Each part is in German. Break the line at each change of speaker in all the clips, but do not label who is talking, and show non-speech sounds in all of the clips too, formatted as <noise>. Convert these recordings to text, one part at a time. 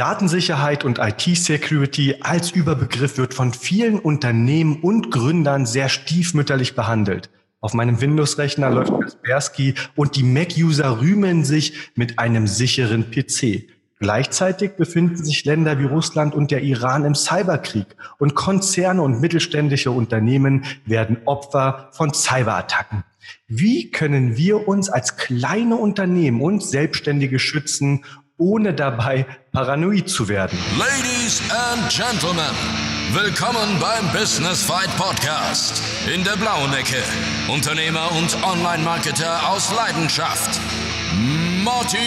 Datensicherheit und IT-Security als Überbegriff wird von vielen Unternehmen und Gründern sehr stiefmütterlich behandelt. Auf meinem Windows-Rechner läuft Kaspersky und die Mac-User rühmen sich mit einem sicheren PC. Gleichzeitig befinden sich Länder wie Russland und der Iran im Cyberkrieg und Konzerne und mittelständische Unternehmen werden Opfer von Cyberattacken. Wie können wir uns als kleine Unternehmen und Selbstständige schützen ohne dabei paranoid zu werden.
Ladies and Gentlemen, willkommen beim Business Fight Podcast. In der blauen Ecke, Unternehmer und Online-Marketer aus Leidenschaft, Martin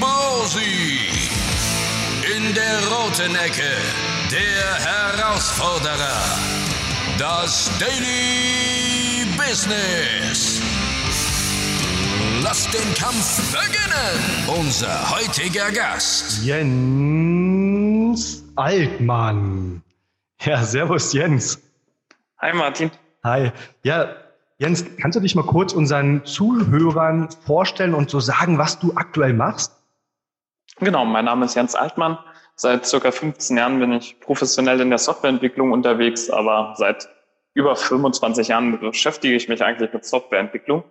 Bosi. In der roten Ecke, der Herausforderer, das Daily Business. Lasst den Kampf beginnen. Unser heutiger Gast.
Jens Altmann. Ja, servus Jens.
Hi Martin.
Hi. Ja, Jens, kannst du dich mal kurz unseren Zuhörern vorstellen und so sagen, was du aktuell machst?
Genau, mein Name ist Jens Altmann. Seit circa 15 Jahren bin ich professionell in der Softwareentwicklung unterwegs, aber seit über 25 Jahren beschäftige ich mich eigentlich mit Softwareentwicklung.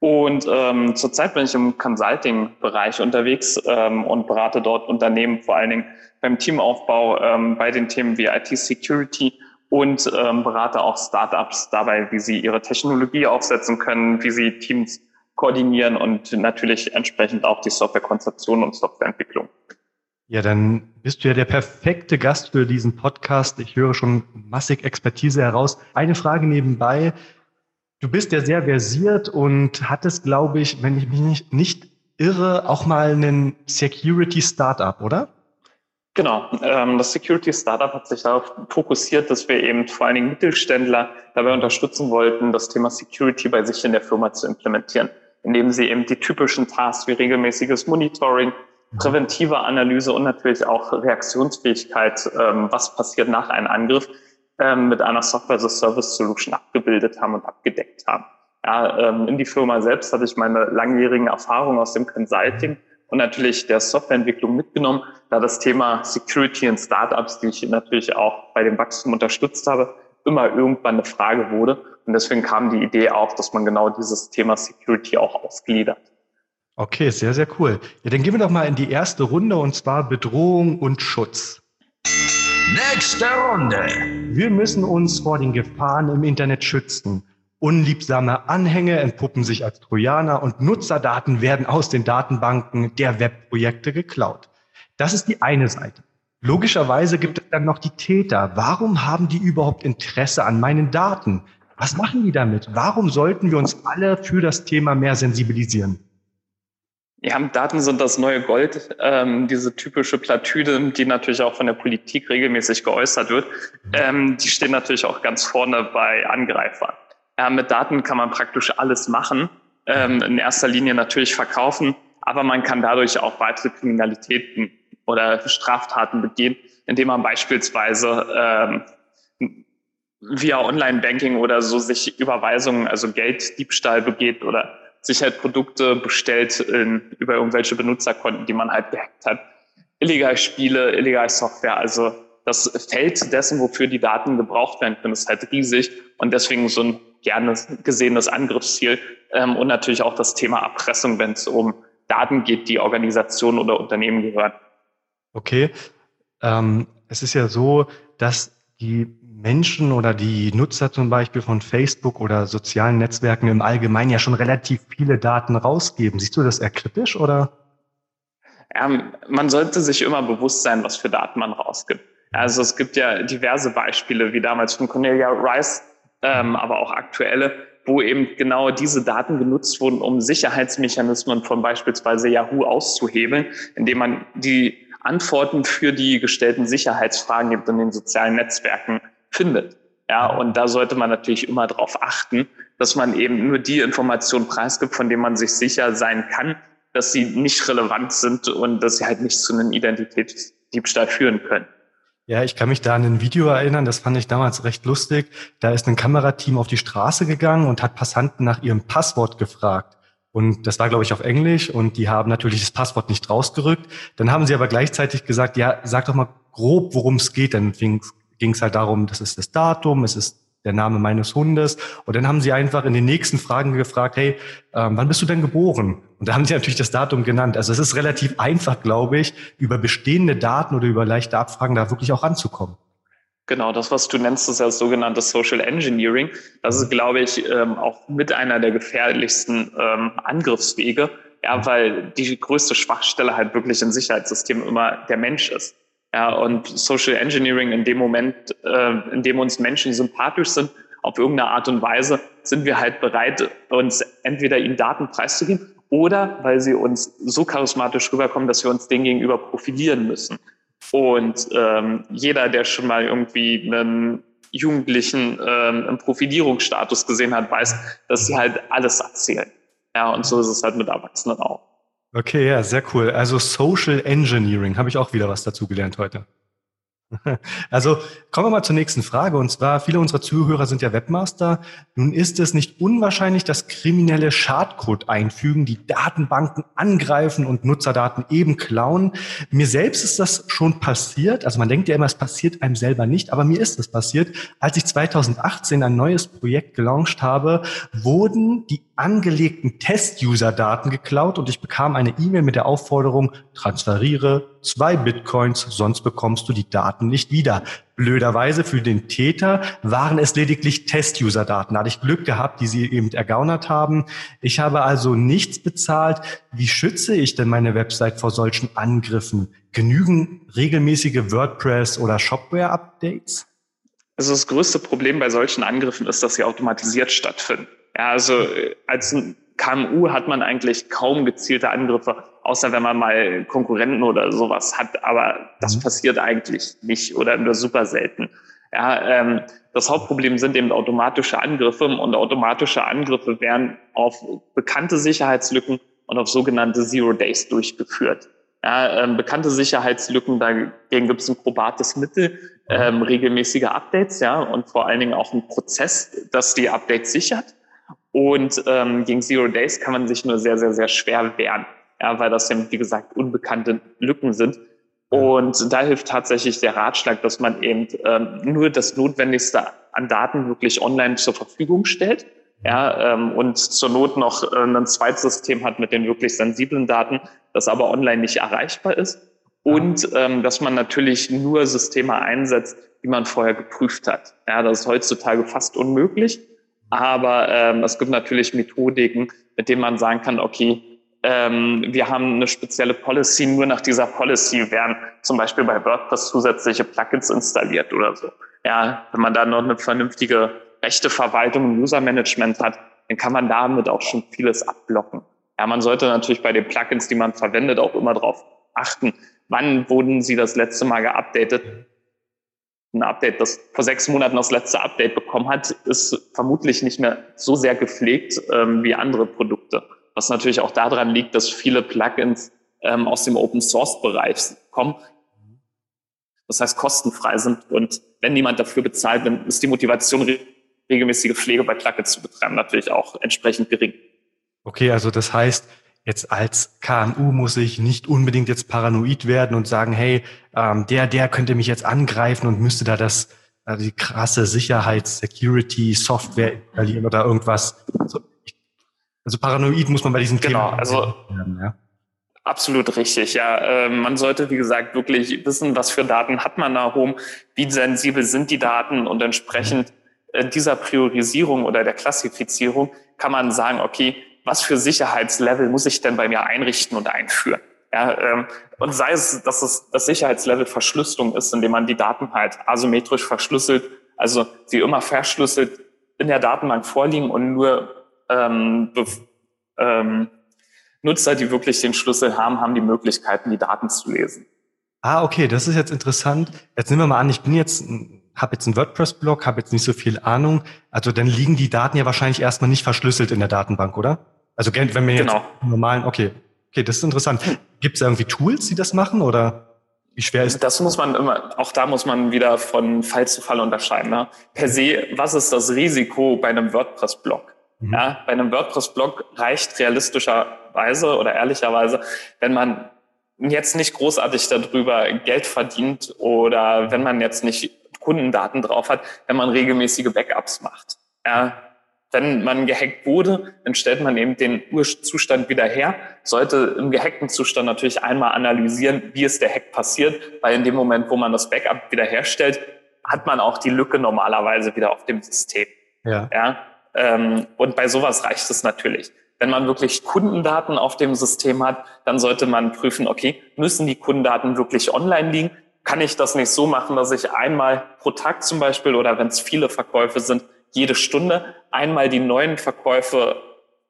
Und ähm, zurzeit bin ich im Consulting-Bereich unterwegs ähm, und berate dort Unternehmen vor allen Dingen beim Teamaufbau, ähm, bei den Themen wie IT-Security und ähm, berate auch Startups dabei, wie sie ihre Technologie aufsetzen können, wie sie Teams koordinieren und natürlich entsprechend auch die Softwarekonzeption und Softwareentwicklung.
Ja, dann bist du ja der perfekte Gast für diesen Podcast. Ich höre schon massig Expertise heraus. Eine Frage nebenbei. Du bist ja sehr versiert und hattest, glaube ich, wenn ich mich nicht, nicht irre, auch mal einen Security Startup, oder?
Genau, ähm, das Security Startup hat sich darauf fokussiert, dass wir eben vor allen Dingen Mittelständler dabei unterstützen wollten, das Thema Security bei sich in der Firma zu implementieren, indem sie eben die typischen Tasks wie regelmäßiges Monitoring, mhm. präventive Analyse und natürlich auch Reaktionsfähigkeit, ähm, was passiert nach einem Angriff, ähm, mit einer Software-as-a-Service-Solution abgebildet haben und abgedeckt haben. Ja, ähm, in die Firma selbst hatte ich meine langjährigen Erfahrungen aus dem Consulting und natürlich der Softwareentwicklung mitgenommen, da das Thema Security in Startups, die ich natürlich auch bei dem Wachstum unterstützt habe, immer irgendwann eine Frage wurde. Und deswegen kam die Idee auf, dass man genau dieses Thema Security auch ausgliedert.
Okay, sehr, sehr cool. Ja, dann gehen wir doch mal in die erste Runde und zwar Bedrohung und Schutz.
Nächste Runde.
Wir müssen uns vor den Gefahren im Internet schützen. Unliebsame Anhänge entpuppen sich als Trojaner und Nutzerdaten werden aus den Datenbanken der Webprojekte geklaut. Das ist die eine Seite. Logischerweise gibt es dann noch die Täter. Warum haben die überhaupt Interesse an meinen Daten? Was machen die damit? Warum sollten wir uns alle für das Thema mehr sensibilisieren?
Ja, Daten sind das neue Gold. Ähm, diese typische Platüde, die natürlich auch von der Politik regelmäßig geäußert wird, ähm, die stehen natürlich auch ganz vorne bei Angreifern. Ja, mit Daten kann man praktisch alles machen. Ähm, in erster Linie natürlich verkaufen, aber man kann dadurch auch weitere Kriminalitäten oder Straftaten begehen, indem man beispielsweise ähm, via Online-Banking oder so sich Überweisungen, also Gelddiebstahl begeht oder sich halt Produkte bestellt in, über irgendwelche Benutzerkonten, die man halt gehackt hat. Illegal Spiele, illegal Software. Also das Feld dessen, wofür die Daten gebraucht werden können, ist halt riesig und deswegen so ein gerne gesehenes Angriffsziel. Ähm, und natürlich auch das Thema Erpressung, wenn es um Daten geht, die Organisationen oder Unternehmen gehören.
Okay. Ähm, es ist ja so, dass die Menschen oder die Nutzer zum Beispiel von Facebook oder sozialen Netzwerken im Allgemeinen ja schon relativ viele Daten rausgeben. Siehst du das eher kritisch oder?
Ja, man sollte sich immer bewusst sein, was für Daten man rausgibt. Also es gibt ja diverse Beispiele, wie damals von Cornelia Rice, ähm, aber auch aktuelle, wo eben genau diese Daten genutzt wurden, um Sicherheitsmechanismen von beispielsweise Yahoo auszuhebeln, indem man die Antworten für die gestellten Sicherheitsfragen gibt in den sozialen Netzwerken findet. Ja, und da sollte man natürlich immer darauf achten, dass man eben nur die Informationen preisgibt, von denen man sich sicher sein kann, dass sie nicht relevant sind und dass sie halt nicht zu einem Identitätsdiebstahl führen können.
Ja, ich kann mich da an ein Video erinnern, das fand ich damals recht lustig. Da ist ein Kamerateam auf die Straße gegangen und hat Passanten nach ihrem Passwort gefragt. Und das war, glaube ich, auf Englisch und die haben natürlich das Passwort nicht rausgerückt. Dann haben sie aber gleichzeitig gesagt, ja, sag doch mal grob, worum es geht. Dann ging es halt darum, das ist das Datum, es ist der Name meines Hundes. Und dann haben sie einfach in den nächsten Fragen gefragt, hey, ähm, wann bist du denn geboren? Und da haben sie natürlich das Datum genannt. Also es ist relativ einfach, glaube ich, über bestehende Daten oder über leichte Abfragen da wirklich auch ranzukommen.
Genau, das, was du nennst, ist ja das sogenannte Social Engineering. Das ist, glaube ich, ähm, auch mit einer der gefährlichsten ähm, Angriffswege, ja, weil die größte Schwachstelle halt wirklich in Sicherheitssystemen immer der Mensch ist. Ja, und Social Engineering in dem Moment, äh, in dem uns Menschen sympathisch sind, auf irgendeine Art und Weise, sind wir halt bereit, uns entweder ihnen Daten preiszugeben oder weil sie uns so charismatisch rüberkommen, dass wir uns denen gegenüber profilieren müssen. Und ähm, jeder, der schon mal irgendwie einen Jugendlichen ähm, im Profilierungsstatus gesehen hat, weiß, dass sie halt alles erzählen. Ja, und so ist es halt mit Erwachsenen auch.
Okay, ja, sehr cool. Also Social Engineering, habe ich auch wieder was dazu gelernt heute. <laughs> Also kommen wir mal zur nächsten Frage. Und zwar, viele unserer Zuhörer sind ja Webmaster. Nun ist es nicht unwahrscheinlich, dass kriminelle Schadcode einfügen, die Datenbanken angreifen und Nutzerdaten eben klauen. Mir selbst ist das schon passiert. Also man denkt ja immer, es passiert einem selber nicht, aber mir ist das passiert. Als ich 2018 ein neues Projekt gelauncht habe, wurden die angelegten Test-User-Daten geklaut und ich bekam eine E-Mail mit der Aufforderung, transferiere zwei Bitcoins, sonst bekommst du die Daten nicht wieder. Blöderweise für den Täter waren es lediglich Test-User-Daten. Da hatte ich Glück gehabt, die sie eben ergaunert haben. Ich habe also nichts bezahlt. Wie schütze ich denn meine Website vor solchen Angriffen? Genügen regelmäßige WordPress- oder Shopware-Updates?
Also das größte Problem bei solchen Angriffen ist, dass sie automatisiert stattfinden. Ja, also äh, als KMU hat man eigentlich kaum gezielte Angriffe, außer wenn man mal Konkurrenten oder sowas hat. Aber das mhm. passiert eigentlich nicht oder nur super selten. Ja, ähm, das Hauptproblem sind eben automatische Angriffe und automatische Angriffe werden auf bekannte Sicherheitslücken und auf sogenannte Zero Days durchgeführt. Ja, ähm, bekannte Sicherheitslücken, dagegen gibt es ein probates Mittel, ähm, regelmäßige Updates, ja, und vor allen Dingen auch ein Prozess, das die Updates sichert. Und ähm, gegen Zero Days kann man sich nur sehr, sehr, sehr schwer wehren, ja, weil das ja, wie gesagt, unbekannte Lücken sind. Und da hilft tatsächlich der Ratschlag, dass man eben ähm, nur das Notwendigste an Daten wirklich online zur Verfügung stellt. Ja, ähm, und zur Not noch äh, ein zweites System hat mit den wirklich sensiblen Daten, das aber online nicht erreichbar ist. Und ähm, dass man natürlich nur Systeme einsetzt, die man vorher geprüft hat. Ja, das ist heutzutage fast unmöglich. Aber ähm, es gibt natürlich Methodiken, mit denen man sagen kann, okay, ähm, wir haben eine spezielle Policy, nur nach dieser Policy werden zum Beispiel bei WordPress zusätzliche Plugins installiert oder so. Ja, wenn man da noch eine vernünftige Rechteverwaltung und User-Management hat, dann kann man damit auch schon vieles abblocken. Ja, man sollte natürlich bei den Plugins, die man verwendet, auch immer darauf achten, wann wurden sie das letzte Mal geupdatet ein Update, das vor sechs Monaten das letzte Update bekommen hat, ist vermutlich nicht mehr so sehr gepflegt ähm, wie andere Produkte. Was natürlich auch daran liegt, dass viele Plugins ähm, aus dem Open Source Bereich kommen. Das heißt, kostenfrei sind. Und wenn niemand dafür bezahlt, dann ist die Motivation, regelmäßige Pflege bei Plugins zu betreiben, natürlich auch entsprechend gering.
Okay, also das heißt, jetzt als KMU muss ich nicht unbedingt jetzt paranoid werden und sagen, hey, ähm, der, der könnte mich jetzt angreifen und müsste da das also die krasse Sicherheits-, Security-Software installieren oder irgendwas. Also, also, paranoid muss man bei diesen
genau, Themen also werden, ja. Absolut richtig, ja. Äh, man sollte, wie gesagt, wirklich wissen, was für Daten hat man da home, wie sensibel sind die Daten und entsprechend äh, dieser Priorisierung oder der Klassifizierung kann man sagen, okay, was für Sicherheitslevel muss ich denn bei mir einrichten und einführen? Ja, ähm, und sei es, dass es das Sicherheitslevel Verschlüsselung ist, indem man die Daten halt asymmetrisch verschlüsselt, also sie immer verschlüsselt in der Datenbank vorliegen und nur ähm, ähm, Nutzer, die wirklich den Schlüssel haben, haben die Möglichkeiten, die Daten zu lesen.
Ah, okay, das ist jetzt interessant. Jetzt nehmen wir mal an, ich bin jetzt habe jetzt einen WordPress-Blog, habe jetzt nicht so viel Ahnung. Also dann liegen die Daten ja wahrscheinlich erstmal nicht verschlüsselt in der Datenbank, oder? Also wenn wir jetzt genau. normalen, okay, okay, das ist interessant. Gibt es irgendwie Tools, die das machen oder wie schwer ist
das? Das muss man immer, auch da muss man wieder von Fall zu Fall unterscheiden. Ne? Per se, was ist das Risiko bei einem WordPress-Blog? Mhm. Ja, bei einem WordPress-Blog reicht realistischerweise oder ehrlicherweise, wenn man jetzt nicht großartig darüber Geld verdient oder wenn man jetzt nicht Kundendaten drauf hat, wenn man regelmäßige Backups macht. Ja, wenn man gehackt wurde, dann stellt man eben den Urzustand wieder her, sollte im gehackten Zustand natürlich einmal analysieren, wie ist der Hack passiert, weil in dem Moment, wo man das Backup wiederherstellt, hat man auch die Lücke normalerweise wieder auf dem System. Ja. ja ähm, und bei sowas reicht es natürlich. Wenn man wirklich Kundendaten auf dem System hat, dann sollte man prüfen, okay, müssen die Kundendaten wirklich online liegen? Kann ich das nicht so machen, dass ich einmal pro Tag zum Beispiel oder wenn es viele Verkäufe sind, jede Stunde einmal die neuen Verkäufe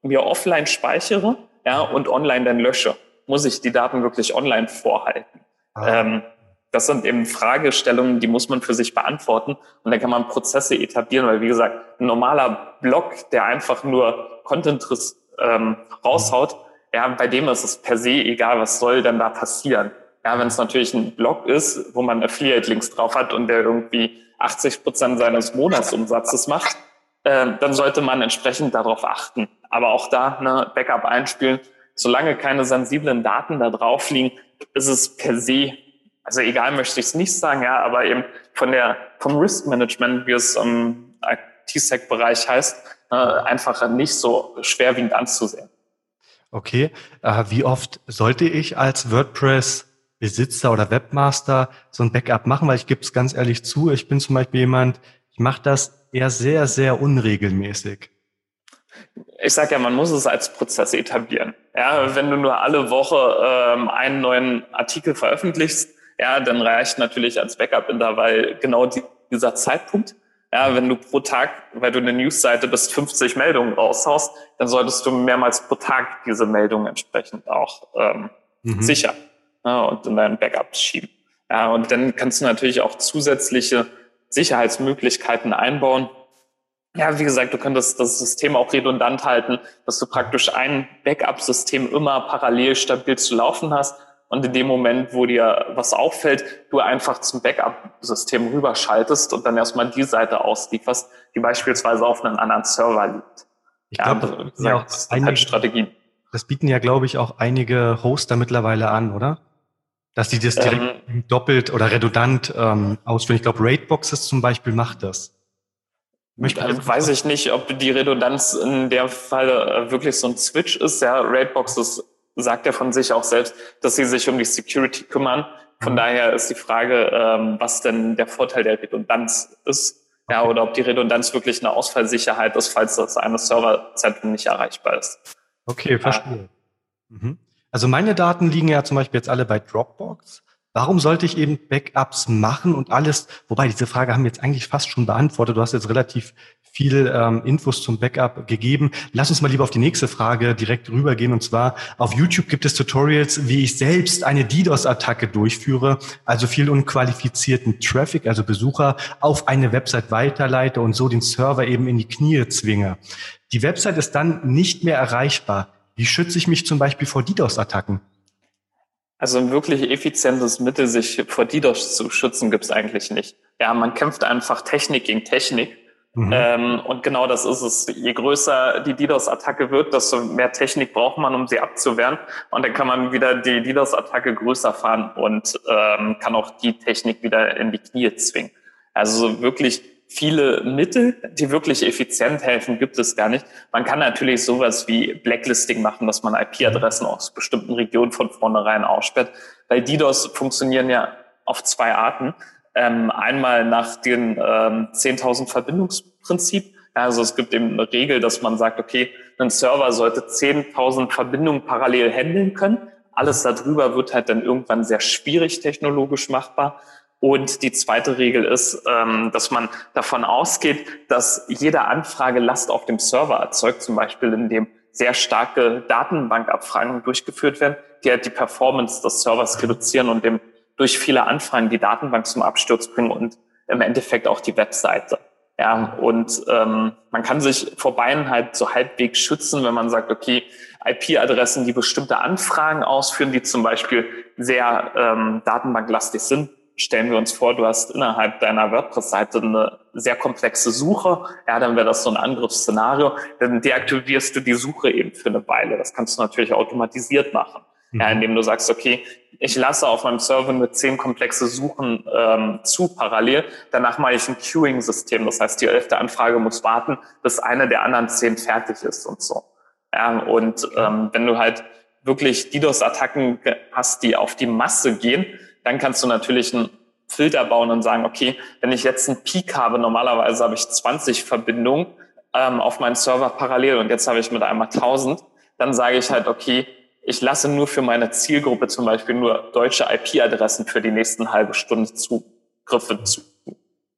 mir offline speichere ja, und online dann lösche? Muss ich die Daten wirklich online vorhalten? Ah. Ähm, das sind eben Fragestellungen, die muss man für sich beantworten. Und dann kann man Prozesse etablieren, weil wie gesagt, ein normaler Blog, der einfach nur Content ähm, raushaut, ja, bei dem ist es per se egal, was soll denn da passieren. Ja, wenn es natürlich ein Blog ist, wo man Affiliate-Links drauf hat und der irgendwie 80 Prozent seines Monatsumsatzes macht, äh, dann sollte man entsprechend darauf achten. Aber auch da, ne, Backup einspielen, solange keine sensiblen Daten da drauf liegen, ist es per se also egal möchte ich es nicht sagen, ja, aber eben von der, vom Risk Management, wie es im IT-Sec-Bereich heißt, äh, einfach nicht so schwerwiegend anzusehen.
Okay, äh, wie oft sollte ich als WordPress-Besitzer oder Webmaster so ein Backup machen? Weil ich gebe es ganz ehrlich zu, ich bin zum Beispiel jemand, ich mache das eher sehr, sehr unregelmäßig.
Ich sage ja, man muss es als Prozess etablieren. Ja, wenn du nur alle Woche ähm, einen neuen Artikel veröffentlichst, ja, dann reicht natürlich als Backup-Intervall genau die, dieser Zeitpunkt. Ja, wenn du pro Tag, weil du eine Newsseite bis 50 Meldungen raushaust, dann solltest du mehrmals pro Tag diese Meldungen entsprechend auch ähm, mhm. sichern ja, und in deinen Backups schieben. Ja, und dann kannst du natürlich auch zusätzliche Sicherheitsmöglichkeiten einbauen. Ja, wie gesagt, du könntest das System auch redundant halten, dass du praktisch ein Backup-System immer parallel stabil zu laufen hast und in dem Moment, wo dir was auffällt, du einfach zum Backup-System rüberschaltest und dann erstmal die Seite auslieferst, die beispielsweise auf einem anderen Server liegt.
Ich glaube, ja, das, ja, das einige, halt Strategien. Das bieten ja, glaube ich, auch einige Hoster mittlerweile an, oder? Dass die das direkt ähm, doppelt oder redundant ähm, ausführen. Ich glaube, Raidboxes zum Beispiel macht das.
Möchte also weiß ich nicht, ob die Redundanz in der Fall äh, wirklich so ein Switch ist. Ja, Raidboxes sagt er von sich auch selbst, dass sie sich um die Security kümmern. Von mhm. daher ist die Frage, ähm, was denn der Vorteil der Redundanz ist. Ja, oder ob die Redundanz wirklich eine Ausfallsicherheit ist, falls das eine Serverzentrum nicht erreichbar ist.
Okay, verstehe. Mhm. Also meine Daten liegen ja zum Beispiel jetzt alle bei Dropbox. Warum sollte ich eben Backups machen und alles? Wobei diese Frage haben wir jetzt eigentlich fast schon beantwortet. Du hast jetzt relativ viel ähm, Infos zum Backup gegeben. Lass uns mal lieber auf die nächste Frage direkt rübergehen. Und zwar auf YouTube gibt es Tutorials, wie ich selbst eine DDoS-Attacke durchführe, also viel unqualifizierten Traffic, also Besucher, auf eine Website weiterleite und so den Server eben in die Knie zwinge. Die Website ist dann nicht mehr erreichbar. Wie schütze ich mich zum Beispiel vor DDoS-Attacken?
Also ein wirklich effizientes Mittel, sich vor DDoS zu schützen, gibt es eigentlich nicht. Ja, man kämpft einfach Technik gegen Technik. Mhm. Ähm, und genau das ist es. Je größer die DDoS-Attacke wird, desto mehr Technik braucht man, um sie abzuwehren. Und dann kann man wieder die DDoS-Attacke größer fahren und ähm, kann auch die Technik wieder in die Knie zwingen. Also wirklich viele Mittel, die wirklich effizient helfen, gibt es gar nicht. Man kann natürlich sowas wie Blacklisting machen, dass man IP-Adressen aus bestimmten Regionen von vornherein aussperrt, weil DDoS funktionieren ja auf zwei Arten. Ähm, einmal nach dem ähm, 10.000 Verbindungsprinzip. Also es gibt eben eine Regel, dass man sagt, okay, ein Server sollte 10.000 Verbindungen parallel handeln können. Alles darüber wird halt dann irgendwann sehr schwierig technologisch machbar. Und die zweite Regel ist, ähm, dass man davon ausgeht, dass jede Anfrage Last auf dem Server erzeugt, zum Beispiel indem sehr starke Datenbankabfragen durchgeführt werden, die halt die Performance des Servers reduzieren und dem durch viele Anfragen die Datenbank zum Absturz bringen und im Endeffekt auch die Webseite. Ja, und ähm, man kann sich vor beiden halt so halbwegs schützen, wenn man sagt, okay, IP-Adressen, die bestimmte Anfragen ausführen, die zum Beispiel sehr ähm, datenbanklastig sind, stellen wir uns vor, du hast innerhalb deiner WordPress-Seite eine sehr komplexe Suche. Ja, dann wäre das so ein Angriffsszenario. Dann deaktivierst du die Suche eben für eine Weile. Das kannst du natürlich automatisiert machen. Mhm. Ja, indem du sagst, okay, ich lasse auf meinem Server nur zehn komplexe Suchen ähm, zu parallel. Danach mache ich ein Queuing-System. Das heißt, die elfte Anfrage muss warten, bis eine der anderen zehn fertig ist und so. Ja, und ähm, wenn du halt wirklich DDoS-Attacken hast, die auf die Masse gehen, dann kannst du natürlich einen Filter bauen und sagen, okay, wenn ich jetzt einen Peak habe, normalerweise habe ich 20 Verbindungen ähm, auf meinen Server parallel und jetzt habe ich mit einmal 1000, dann sage ich halt, okay, ich lasse nur für meine Zielgruppe zum Beispiel nur deutsche IP-Adressen für die nächsten halbe Stunde Zugriffe zu.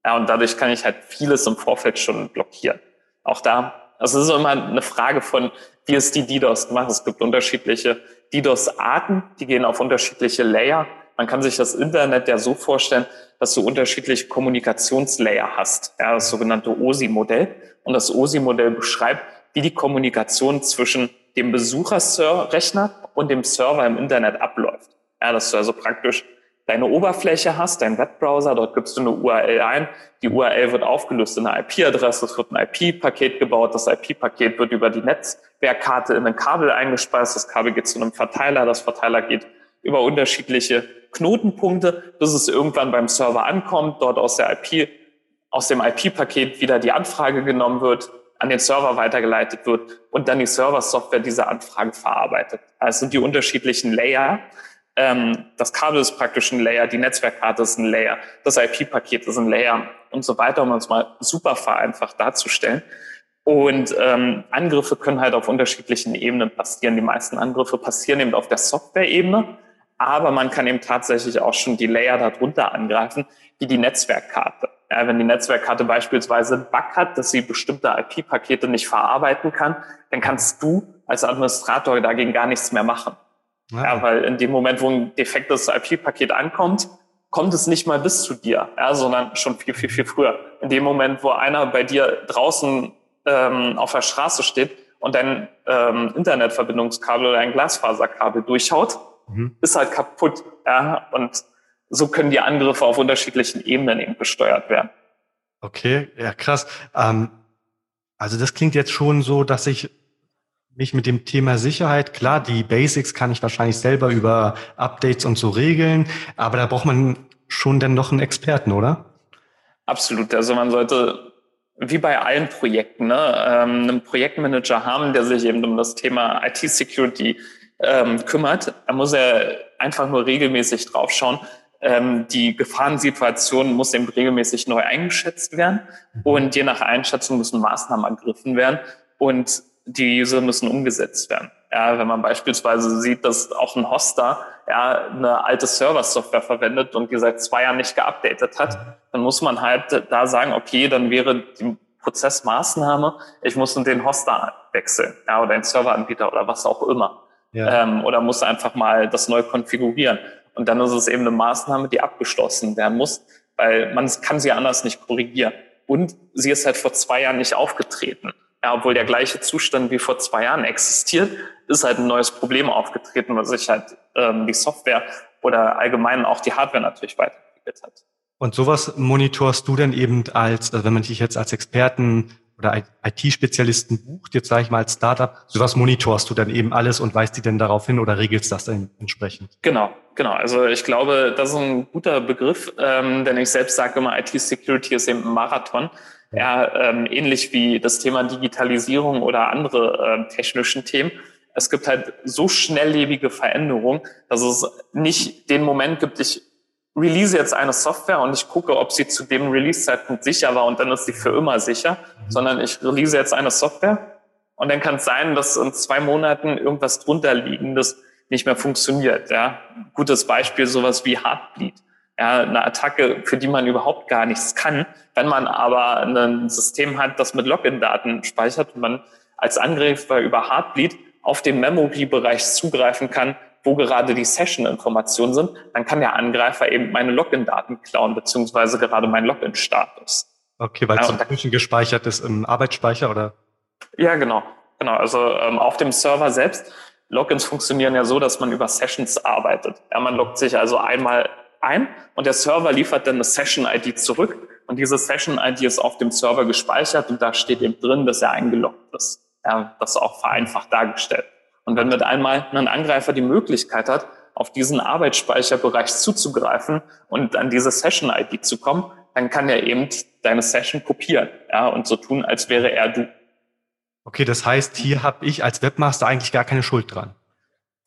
Ja, und dadurch kann ich halt vieles im Vorfeld schon blockieren. Auch da, also es ist immer eine Frage von, wie ist die DDoS gemacht? Es gibt unterschiedliche DDoS-Arten, die gehen auf unterschiedliche Layer. Man kann sich das Internet ja so vorstellen, dass du unterschiedliche Kommunikationslayer hast. Ja, das sogenannte OSI-Modell. Und das OSI-Modell beschreibt, wie die Kommunikation zwischen dem Besucherrechner und dem Server im Internet abläuft. Ja, dass du also praktisch deine Oberfläche hast, dein Webbrowser, dort gibst du eine URL ein. Die URL wird aufgelöst in eine IP-Adresse, es wird ein IP-Paket gebaut, das IP-Paket wird über die Netzwerkkarte in ein Kabel eingespeist, das Kabel geht zu einem Verteiler, das Verteiler geht über unterschiedliche Knotenpunkte, bis es irgendwann beim Server ankommt, dort aus der IP, aus dem IP-Paket wieder die Anfrage genommen wird, an den Server weitergeleitet wird und dann die Server-Software diese Anfrage verarbeitet. Also sind die unterschiedlichen Layer. Ähm, das Kabel ist praktisch ein Layer, die Netzwerkkarte ist ein Layer, das IP-Paket ist ein Layer und so weiter, um uns mal super vereinfacht darzustellen. Und ähm, Angriffe können halt auf unterschiedlichen Ebenen passieren. Die meisten Angriffe passieren eben auf der Software-Ebene, aber man kann eben tatsächlich auch schon die Layer darunter angreifen, wie die Netzwerkkarte. Ja, wenn die Netzwerkkarte beispielsweise einen Bug hat, dass sie bestimmte IP-Pakete nicht verarbeiten kann, dann kannst du als Administrator dagegen gar nichts mehr machen. Ja. ja weil in dem Moment, wo ein defektes IP-Paket ankommt, kommt es nicht mal bis zu dir, ja, sondern schon viel, viel, viel früher. In dem Moment, wo einer bei dir draußen ähm, auf der Straße steht und dein ähm, Internetverbindungskabel oder ein Glasfaserkabel durchschaut, mhm. ist halt kaputt. Ja, und so können die Angriffe auf unterschiedlichen Ebenen eben gesteuert werden.
Okay, ja krass. Ähm, also das klingt jetzt schon so, dass ich mich mit dem Thema Sicherheit, klar, die Basics kann ich wahrscheinlich selber über Updates und so regeln, aber da braucht man schon dann noch einen Experten, oder?
Absolut. Also man sollte wie bei allen Projekten ne, ähm, einen Projektmanager haben, der sich eben um das Thema IT-Security ähm, kümmert. Da muss er einfach nur regelmäßig draufschauen, ähm, die Gefahrensituation muss eben regelmäßig neu eingeschätzt werden mhm. und je nach Einschätzung müssen Maßnahmen ergriffen werden und diese müssen umgesetzt werden. Ja, wenn man beispielsweise sieht, dass auch ein Hoster ja, eine alte Server-Software verwendet und die seit zwei Jahren nicht geupdatet hat, dann muss man halt da sagen, okay, dann wäre die Prozessmaßnahme, ich muss den Hoster wechseln ja, oder den Serveranbieter oder was auch immer. Ja. Ähm, oder muss einfach mal das neu konfigurieren. Und dann ist es eben eine Maßnahme, die abgeschlossen werden muss, weil man kann sie anders nicht korrigieren. Und sie ist halt vor zwei Jahren nicht aufgetreten. Ja, obwohl der gleiche Zustand wie vor zwei Jahren existiert, ist halt ein neues Problem aufgetreten, was sich halt ähm, die Software oder allgemein auch die Hardware natürlich weiterentwickelt hat.
Und sowas monitorst du denn eben als, also wenn man dich jetzt als Experten oder IT-Spezialisten bucht, jetzt sage ich mal als Startup, sowas monitorst du dann eben alles und weist die denn darauf hin oder regelst das dann entsprechend?
Genau, genau. Also ich glaube, das ist ein guter Begriff, ähm, denn ich selbst sage immer, IT-Security ist eben ein Marathon. Ja, ähm, ähnlich wie das Thema Digitalisierung oder andere äh, technischen Themen. Es gibt halt so schnelllebige Veränderungen, dass es nicht den Moment gibt, ich release jetzt eine Software und ich gucke, ob sie zu dem Release-Zeitpunkt sicher war und dann ist sie für immer sicher, sondern ich release jetzt eine Software und dann kann es sein, dass in zwei Monaten irgendwas drunter liegendes nicht mehr funktioniert. Ja, gutes Beispiel sowas wie Heartbleed. Ja, eine Attacke, für die man überhaupt gar nichts kann. Wenn man aber ein System hat, das mit Login-Daten speichert und man als Angreifer über Heartbleed auf den Memory-Bereich zugreifen kann, wo gerade die Session-Informationen sind, dann kann der Angreifer eben meine Login-Daten klauen, beziehungsweise gerade meinen Login-Status.
Okay, weil es ja, so gespeichert ist im Arbeitsspeicher, oder?
Ja, genau. Genau, also ähm, auf dem Server selbst, Logins funktionieren ja so, dass man über Sessions arbeitet. Ja, man loggt sich also einmal ein und der Server liefert dann eine Session-ID zurück und diese Session-ID ist auf dem Server gespeichert und da steht eben drin, dass er eingeloggt ist. Ja, das ist auch vereinfacht dargestellt. Und wenn mit einmal ein Angreifer die Möglichkeit hat, auf diesen Arbeitsspeicherbereich zuzugreifen und an diese Session-ID zu kommen, dann kann er eben deine Session kopieren ja, und so tun, als wäre er du.
Okay, das heißt, hier habe ich als Webmaster eigentlich gar keine Schuld dran.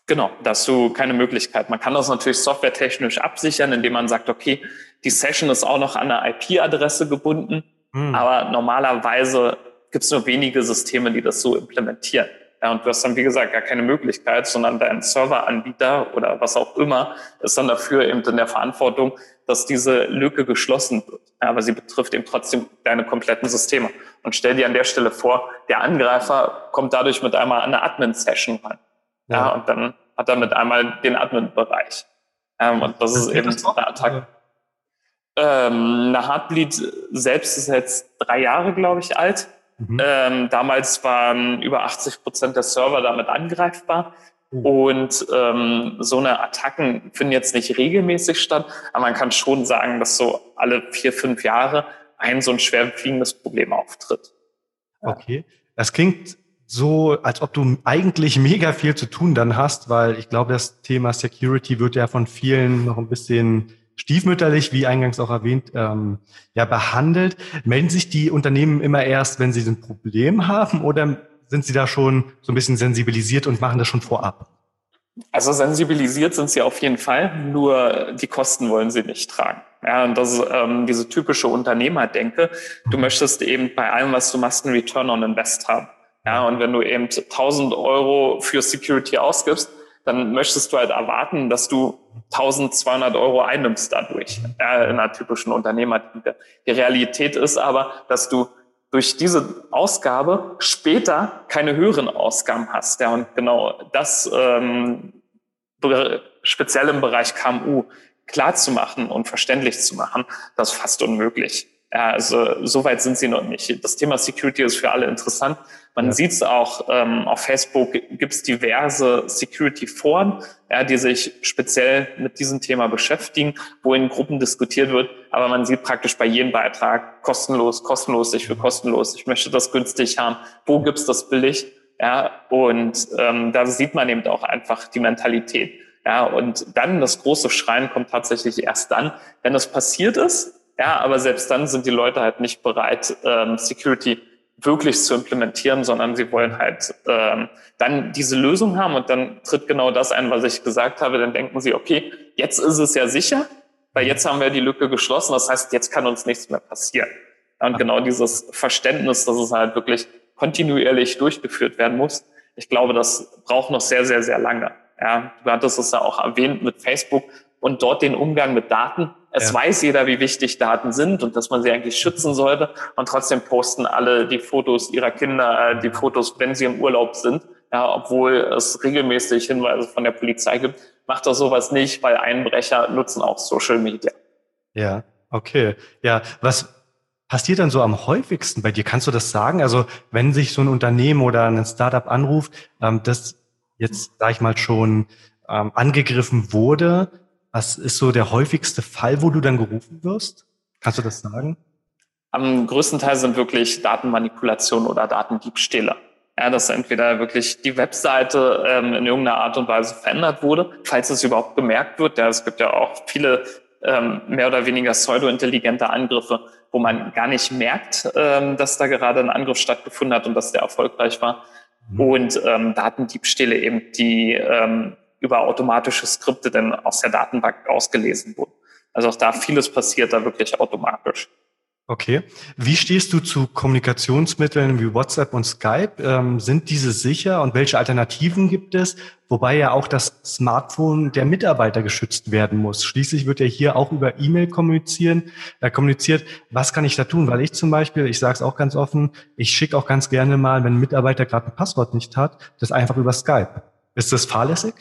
Genau, da hast du keine Möglichkeit. Man kann das natürlich softwaretechnisch absichern, indem man sagt, okay, die Session ist auch noch an eine IP-Adresse gebunden, hm. aber normalerweise gibt es nur wenige Systeme, die das so implementieren. Ja, und du hast dann, wie gesagt, gar keine Möglichkeit, sondern dein Serveranbieter oder was auch immer ist dann dafür eben in der Verantwortung, dass diese Lücke geschlossen wird. Ja, aber sie betrifft eben trotzdem deine kompletten Systeme. Und stell dir an der Stelle vor, der Angreifer kommt dadurch mit einmal an eine Admin-Session ran. Ja. ja. und dann hat er mit einmal den Admin-Bereich. Ähm, und das ist eben eine Attacke. Ähm, eine Heartbleed selbst ist jetzt drei Jahre, glaube ich, alt. Mhm. Ähm, damals waren über 80 Prozent der Server damit angreifbar. Mhm. Und ähm, so eine Attacken finden jetzt nicht regelmäßig statt, aber man kann schon sagen, dass so alle vier, fünf Jahre ein so ein schwerwiegendes Problem auftritt.
Okay. Das klingt so, als ob du eigentlich mega viel zu tun dann hast, weil ich glaube, das Thema Security wird ja von vielen noch ein bisschen stiefmütterlich, wie eingangs auch erwähnt, ähm, ja behandelt. Melden sich die Unternehmen immer erst, wenn sie ein Problem haben oder sind sie da schon so ein bisschen sensibilisiert und machen das schon vorab?
Also sensibilisiert sind sie auf jeden Fall, nur die Kosten wollen sie nicht tragen. Ja, und das ist ähm, diese typische Unternehmerdenke. Du möchtest eben bei allem, was du machst, einen Return on Invest haben. Ja, und wenn du eben 1000 Euro für Security ausgibst, dann möchtest du halt erwarten, dass du 1200 Euro einnimmst dadurch, ja, in einer typischen Unternehmerdenke. Die Realität ist aber, dass du durch diese Ausgabe später keine höheren Ausgaben hast. Ja, und genau das ähm, speziell im Bereich KMU klar zu machen und verständlich zu machen, das ist fast unmöglich. Ja, also so weit sind sie noch nicht. Das Thema Security ist für alle interessant. Man ja. sieht es auch ähm, auf Facebook gibt es diverse Security-Foren, ja, die sich speziell mit diesem Thema beschäftigen, wo in Gruppen diskutiert wird. Aber man sieht praktisch bei jedem Beitrag kostenlos, kostenlos, ich für kostenlos, ich möchte das günstig haben. Wo gibt's das billig? Ja, und ähm, da sieht man eben auch einfach die Mentalität. Ja, und dann das große Schreien kommt tatsächlich erst dann, wenn es passiert ist ja, aber selbst dann sind die Leute halt nicht bereit, ähm, Security wirklich zu implementieren, sondern sie wollen halt ähm, dann diese Lösung haben und dann tritt genau das ein, was ich gesagt habe. Dann denken sie, okay, jetzt ist es ja sicher, weil jetzt haben wir die Lücke geschlossen. Das heißt, jetzt kann uns nichts mehr passieren. Und genau dieses Verständnis, dass es halt wirklich kontinuierlich durchgeführt werden muss, ich glaube, das braucht noch sehr, sehr, sehr lange. Ja, du hattest es ja auch erwähnt mit Facebook und dort den Umgang mit Daten es ja. weiß jeder, wie wichtig Daten sind und dass man sie eigentlich schützen sollte. Und trotzdem posten alle die Fotos ihrer Kinder, äh, die Fotos, wenn sie im Urlaub sind. Ja, obwohl es regelmäßig Hinweise von der Polizei gibt. Macht doch sowas nicht, weil Einbrecher nutzen auch Social Media.
Ja, okay. Ja, was passiert dann so am häufigsten bei dir? Kannst du das sagen? Also wenn sich so ein Unternehmen oder ein Startup anruft, ähm, das jetzt, sag ich mal, schon ähm, angegriffen wurde, was ist so der häufigste Fall, wo du dann gerufen wirst? Kannst du das sagen?
Am größten Teil sind wirklich Datenmanipulation oder Datendiebstähle. Ja, dass entweder wirklich die Webseite ähm, in irgendeiner Art und Weise verändert wurde, falls es überhaupt bemerkt wird. Ja, es gibt ja auch viele ähm, mehr oder weniger pseudo-intelligente Angriffe, wo man gar nicht merkt, ähm, dass da gerade ein Angriff stattgefunden hat und dass der erfolgreich war. Mhm. Und ähm, Datendiebstähle eben, die ähm, über automatische Skripte dann aus der Datenbank ausgelesen wurden. Also auch da vieles passiert da wirklich automatisch.
Okay. Wie stehst du zu Kommunikationsmitteln wie WhatsApp und Skype? Ähm, sind diese sicher und welche Alternativen gibt es? Wobei ja auch das Smartphone der Mitarbeiter geschützt werden muss. Schließlich wird ja hier auch über E-Mail kommunizieren, äh, kommuniziert. Was kann ich da tun? Weil ich zum Beispiel, ich sage es auch ganz offen, ich schicke auch ganz gerne mal, wenn ein Mitarbeiter gerade ein Passwort nicht hat, das einfach über Skype. Ist das fahrlässig?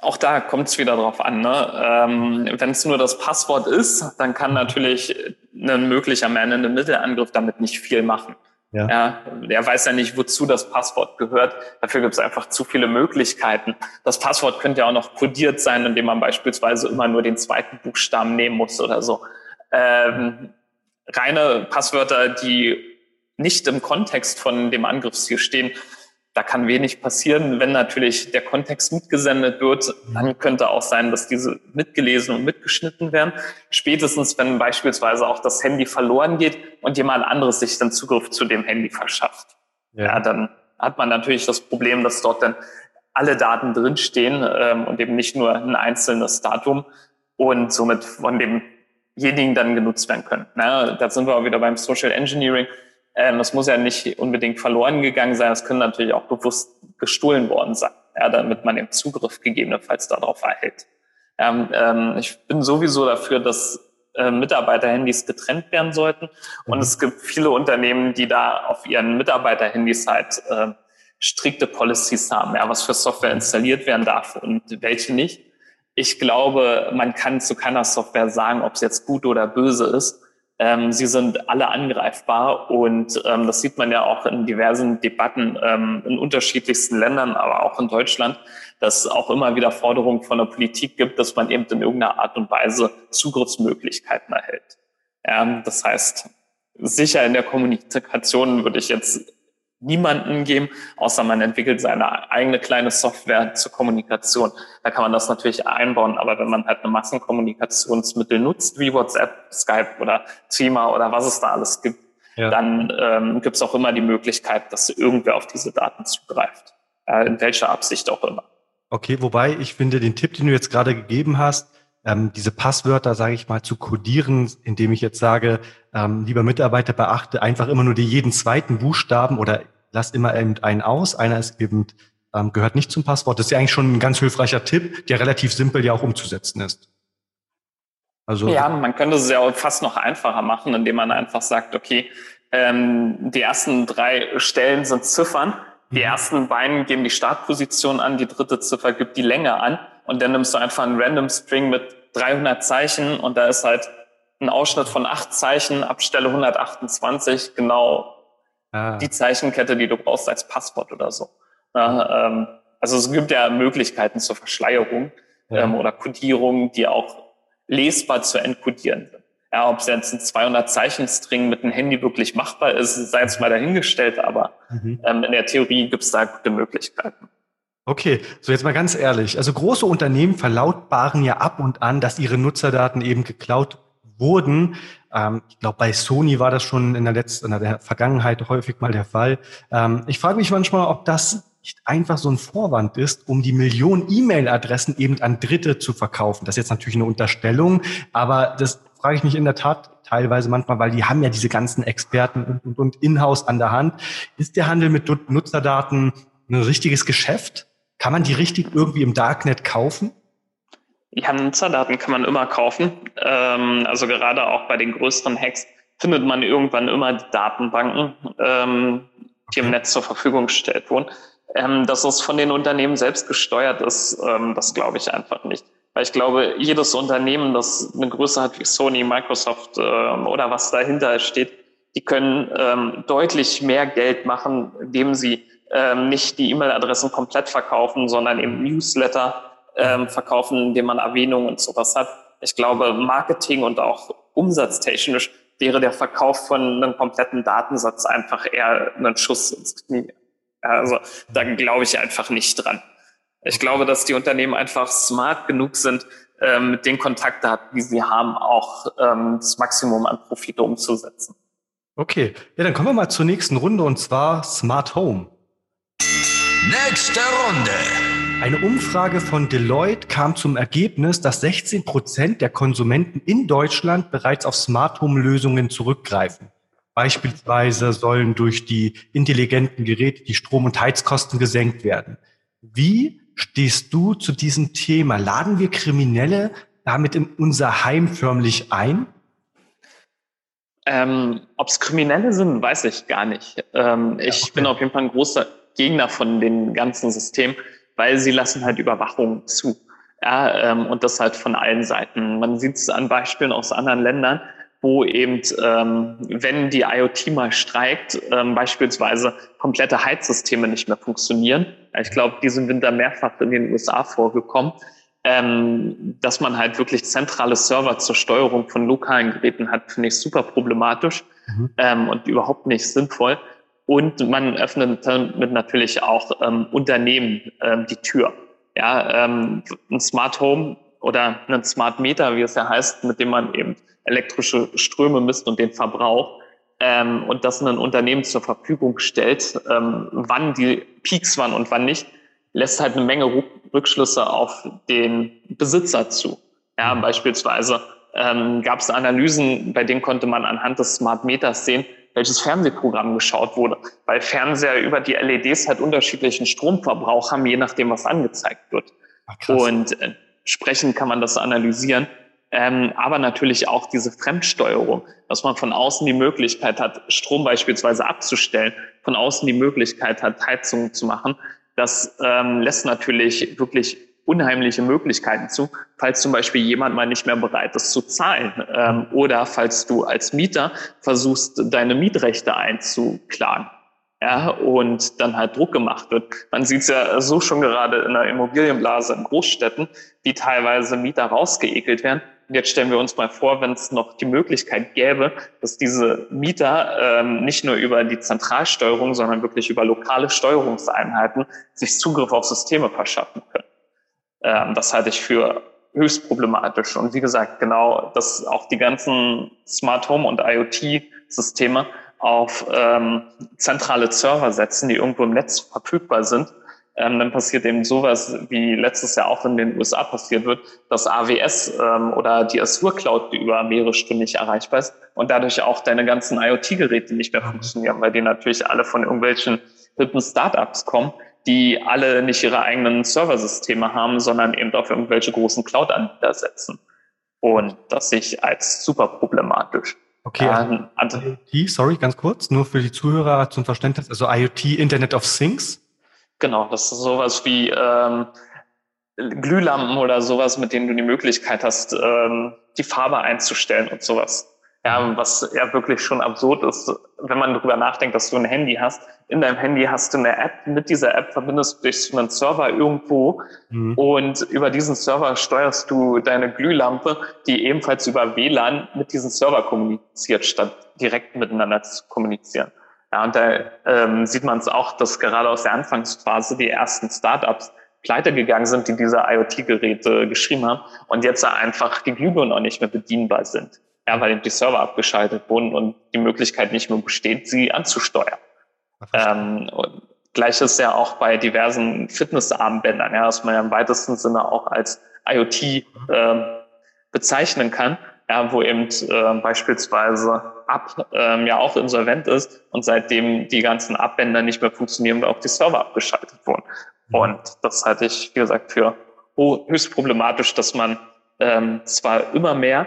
Auch da kommt es wieder drauf an. Ne? Ähm, Wenn es nur das Passwort ist, dann kann natürlich ein möglicher Man-in-the-Middle-Angriff damit nicht viel machen. Ja. ja. er weiß ja nicht, wozu das Passwort gehört. Dafür gibt es einfach zu viele Möglichkeiten. Das Passwort könnte ja auch noch kodiert sein, indem man beispielsweise immer nur den zweiten Buchstaben nehmen muss oder so. Ähm, reine Passwörter, die nicht im Kontext von dem Angriffsziel stehen, da kann wenig passieren. Wenn natürlich der Kontext mitgesendet wird, dann könnte auch sein, dass diese mitgelesen und mitgeschnitten werden. Spätestens, wenn beispielsweise auch das Handy verloren geht und jemand anderes sich dann Zugriff zu dem Handy verschafft. Ja, ja dann hat man natürlich das Problem, dass dort dann alle Daten drinstehen ähm, und eben nicht nur ein einzelnes Datum und somit von demjenigen dann genutzt werden können. Na, da sind wir auch wieder beim Social Engineering das muss ja nicht unbedingt verloren gegangen sein, es können natürlich auch bewusst gestohlen worden sein, ja, damit man den Zugriff gegebenenfalls darauf erhält. Ähm, ähm, ich bin sowieso dafür, dass äh, Mitarbeiterhandys getrennt werden sollten. Und mhm. es gibt viele Unternehmen, die da auf ihren Mitarbeiterhandys halt äh, strikte Policies haben, ja, was für Software installiert werden darf und welche nicht. Ich glaube, man kann zu keiner Software sagen, ob es jetzt gut oder böse ist. Ähm, sie sind alle angreifbar und ähm, das sieht man ja auch in diversen Debatten ähm, in unterschiedlichsten Ländern, aber auch in Deutschland, dass es auch immer wieder Forderungen von der Politik gibt, dass man eben in irgendeiner Art und Weise Zugriffsmöglichkeiten erhält. Ähm, das heißt, sicher in der Kommunikation würde ich jetzt niemanden geben, außer man entwickelt seine eigene kleine Software zur Kommunikation. Da kann man das natürlich einbauen, aber wenn man halt eine Massenkommunikationsmittel nutzt, wie WhatsApp, Skype oder Thema oder was es da alles gibt, ja. dann ähm, gibt es auch immer die Möglichkeit, dass irgendwer auf diese Daten zugreift. Äh, in welcher Absicht auch immer.
Okay, wobei ich finde, den Tipp, den du jetzt gerade gegeben hast, ähm, diese Passwörter, sage ich mal, zu codieren, indem ich jetzt sage, ähm, lieber Mitarbeiter, beachte einfach immer nur die jeden zweiten Buchstaben oder lass immer einen aus. Einer ist eben ähm, gehört nicht zum Passwort. Das ist ja eigentlich schon ein ganz hilfreicher Tipp, der relativ simpel ja auch umzusetzen ist.
Also ja, man könnte es ja fast noch einfacher machen, indem man einfach sagt, okay, ähm, die ersten drei Stellen sind Ziffern. Die mhm. ersten beiden geben die Startposition an, die dritte Ziffer gibt die Länge an und dann nimmst du einfach einen Random String mit 300 Zeichen und da ist halt ein Ausschnitt von acht Zeichen ab Stelle 128 genau ah. die Zeichenkette, die du brauchst als Passwort oder so. Ja, ähm, also es gibt ja Möglichkeiten zur Verschleierung ja. ähm, oder Codierung, die auch lesbar zu entkodieren sind. Ja, ob es jetzt ein 200 Zeichen String mit einem Handy wirklich machbar ist, sei jetzt mal dahingestellt, aber mhm. ähm, in der Theorie gibt es da gute Möglichkeiten.
Okay, so jetzt mal ganz ehrlich. Also große Unternehmen verlautbaren ja ab und an, dass ihre Nutzerdaten eben geklaut wurden. Ähm, ich glaube, bei Sony war das schon in der letzten, in der Vergangenheit häufig mal der Fall. Ähm, ich frage mich manchmal, ob das nicht einfach so ein Vorwand ist, um die Millionen E-Mail-Adressen eben an Dritte zu verkaufen. Das ist jetzt natürlich eine Unterstellung, aber das frage ich mich in der Tat teilweise manchmal, weil die haben ja diese ganzen Experten und, und, und in-house an der Hand. Ist der Handel mit Nutzerdaten ein richtiges Geschäft? Kann man die richtig irgendwie im Darknet kaufen?
Ja, Nutzerdaten kann man immer kaufen. Ähm, also gerade auch bei den größeren Hacks findet man irgendwann immer die Datenbanken, ähm, die im Netz zur Verfügung gestellt wurden. Ähm, dass es von den Unternehmen selbst gesteuert ist, ähm, das glaube ich einfach nicht. Weil ich glaube, jedes Unternehmen, das eine Größe hat wie Sony, Microsoft ähm, oder was dahinter steht, die können ähm, deutlich mehr Geld machen, indem sie ähm, nicht die E-Mail-Adressen komplett verkaufen, sondern eben Newsletter ähm, verkaufen, indem man Erwähnungen und sowas hat. Ich glaube, Marketing und auch umsatztechnisch wäre der Verkauf von einem kompletten Datensatz einfach eher ein Schuss ins Knie. Also da glaube ich einfach nicht dran. Ich glaube, dass die Unternehmen einfach smart genug sind, ähm, mit den Kontaktdaten, die sie haben, auch ähm, das Maximum an Profite umzusetzen.
Okay, ja, dann kommen wir mal zur nächsten Runde und zwar Smart Home.
Nächste Runde.
Eine Umfrage von Deloitte kam zum Ergebnis, dass 16 Prozent der Konsumenten in Deutschland bereits auf Smart Home Lösungen zurückgreifen. Beispielsweise sollen durch die intelligenten Geräte die Strom- und Heizkosten gesenkt werden. Wie stehst du zu diesem Thema? Laden wir Kriminelle damit in unser Heim förmlich ein?
Ähm, Ob es Kriminelle sind, weiß ich gar nicht. Ähm, ja, ich okay. bin auf jeden Fall ein großer Gegner von den ganzen Systemen, weil sie lassen halt Überwachung zu. Ja, ähm, und das halt von allen Seiten. Man sieht es an Beispielen aus anderen Ländern. wo eben, ähm, wenn die IoT mal streikt, ähm, beispielsweise komplette Heizsysteme nicht mehr funktionieren. Ich glaube, diesen Winter mehrfach in den USA vorgekommen, ähm, dass man halt wirklich zentrale Server zur Steuerung von lokalen Geräten hat, finde ich super problematisch mhm. ähm, und überhaupt nicht sinnvoll. Und man öffnet damit natürlich auch ähm, Unternehmen ähm, die Tür. Ja, ähm, ein Smart Home oder ein Smart Meter, wie es ja heißt, mit dem man eben elektrische Ströme misst und den Verbrauch ähm, und das ein Unternehmen zur Verfügung stellt, ähm, wann die Peaks waren und wann nicht, lässt halt eine Menge Rückschlüsse auf den Besitzer zu. Ja, mhm. beispielsweise ähm, gab es Analysen, bei denen konnte man anhand des Smart Meters sehen, welches Fernsehprogramm geschaut wurde, weil Fernseher über die LEDs halt unterschiedlichen Stromverbrauch haben, je nachdem, was angezeigt wird. Ach, und äh, entsprechend kann man das analysieren ähm, aber natürlich auch diese Fremdsteuerung, dass man von außen die Möglichkeit hat, Strom beispielsweise abzustellen, von außen die Möglichkeit hat, Heizungen zu machen. Das ähm, lässt natürlich wirklich unheimliche Möglichkeiten zu, falls zum Beispiel jemand mal nicht mehr bereit ist zu zahlen ähm, oder falls du als Mieter versuchst, deine Mietrechte einzuklagen. Ja, und dann halt Druck gemacht wird. Man sieht es ja so schon gerade in der Immobilienblase in Großstädten, wie teilweise Mieter rausgeekelt werden, jetzt stellen wir uns mal vor, wenn es noch die Möglichkeit gäbe, dass diese Mieter ähm, nicht nur über die Zentralsteuerung, sondern wirklich über lokale Steuerungseinheiten sich Zugriff auf Systeme verschaffen können. Ähm, das halte ich für höchst problematisch. Und wie gesagt, genau, dass auch die ganzen Smart Home und IoT-Systeme auf ähm, zentrale Server setzen, die irgendwo im Netz verfügbar sind, ähm, dann passiert eben sowas, wie letztes Jahr auch in den USA passiert wird, dass AWS ähm, oder die Azure Cloud über mehrere Stunden nicht erreichbar ist und dadurch auch deine ganzen IoT-Geräte nicht mehr funktionieren, weil die natürlich alle von irgendwelchen hippen Startups kommen, die alle nicht ihre eigenen Serversysteme haben, sondern eben auf irgendwelche großen Cloud-Anbieter setzen. Und das sehe ich als super problematisch.
Okay, ähm, also, IoT, sorry, ganz kurz, nur für die Zuhörer zum Verständnis, also IoT, Internet of Things,
Genau, das ist sowas wie ähm, Glühlampen oder sowas, mit denen du die Möglichkeit hast, ähm, die Farbe einzustellen und sowas. Ja, was ja wirklich schon absurd ist, wenn man darüber nachdenkt, dass du ein Handy hast. In deinem Handy hast du eine App. Mit dieser App verbindest du dich zu einem Server irgendwo mhm. und über diesen Server steuerst du deine Glühlampe, die ebenfalls über WLAN mit diesem Server kommuniziert, statt direkt miteinander zu kommunizieren. Ja, und da ähm, sieht man es auch, dass gerade aus der Anfangsphase die ersten Startups pleite gegangen sind, die diese IoT-Geräte geschrieben haben und jetzt einfach die Glühbirnen auch nicht mehr bedienbar sind. Ja, weil eben die Server abgeschaltet wurden und die Möglichkeit nicht mehr besteht, sie anzusteuern. Ähm, und Gleiches ja auch bei diversen Fitnessarmbändern, ja, was man ja im weitesten Sinne auch als IoT äh, bezeichnen kann ja, wo eben äh, beispielsweise Ab ähm, ja auch insolvent ist und seitdem die ganzen Abbänder nicht mehr funktionieren, weil auch die Server abgeschaltet wurden. Mhm. Und das halte ich, wie gesagt, für höchst problematisch, dass man ähm, zwar immer mehr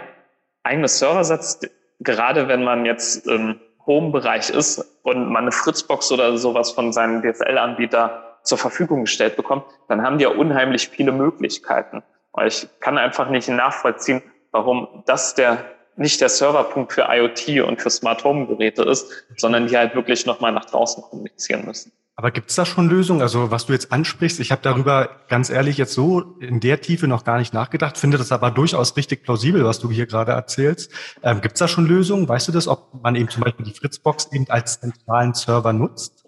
eigene Server setzt, gerade wenn man jetzt im Home-Bereich ist und man eine Fritzbox oder sowas von seinem DSL-Anbieter zur Verfügung gestellt bekommt, dann haben die ja unheimlich viele Möglichkeiten. Weil ich kann einfach nicht nachvollziehen, warum das der nicht der Serverpunkt für IoT und für Smart Home Geräte ist, sondern die halt wirklich nochmal nach draußen kommunizieren müssen.
Aber gibt es da schon Lösungen? Also was du jetzt ansprichst, ich habe darüber ganz ehrlich jetzt so in der Tiefe noch gar nicht nachgedacht, finde das aber durchaus richtig plausibel, was du hier gerade erzählst. Ähm, gibt es da schon Lösungen? Weißt du das, ob man eben zum Beispiel die Fritzbox eben als zentralen Server nutzt?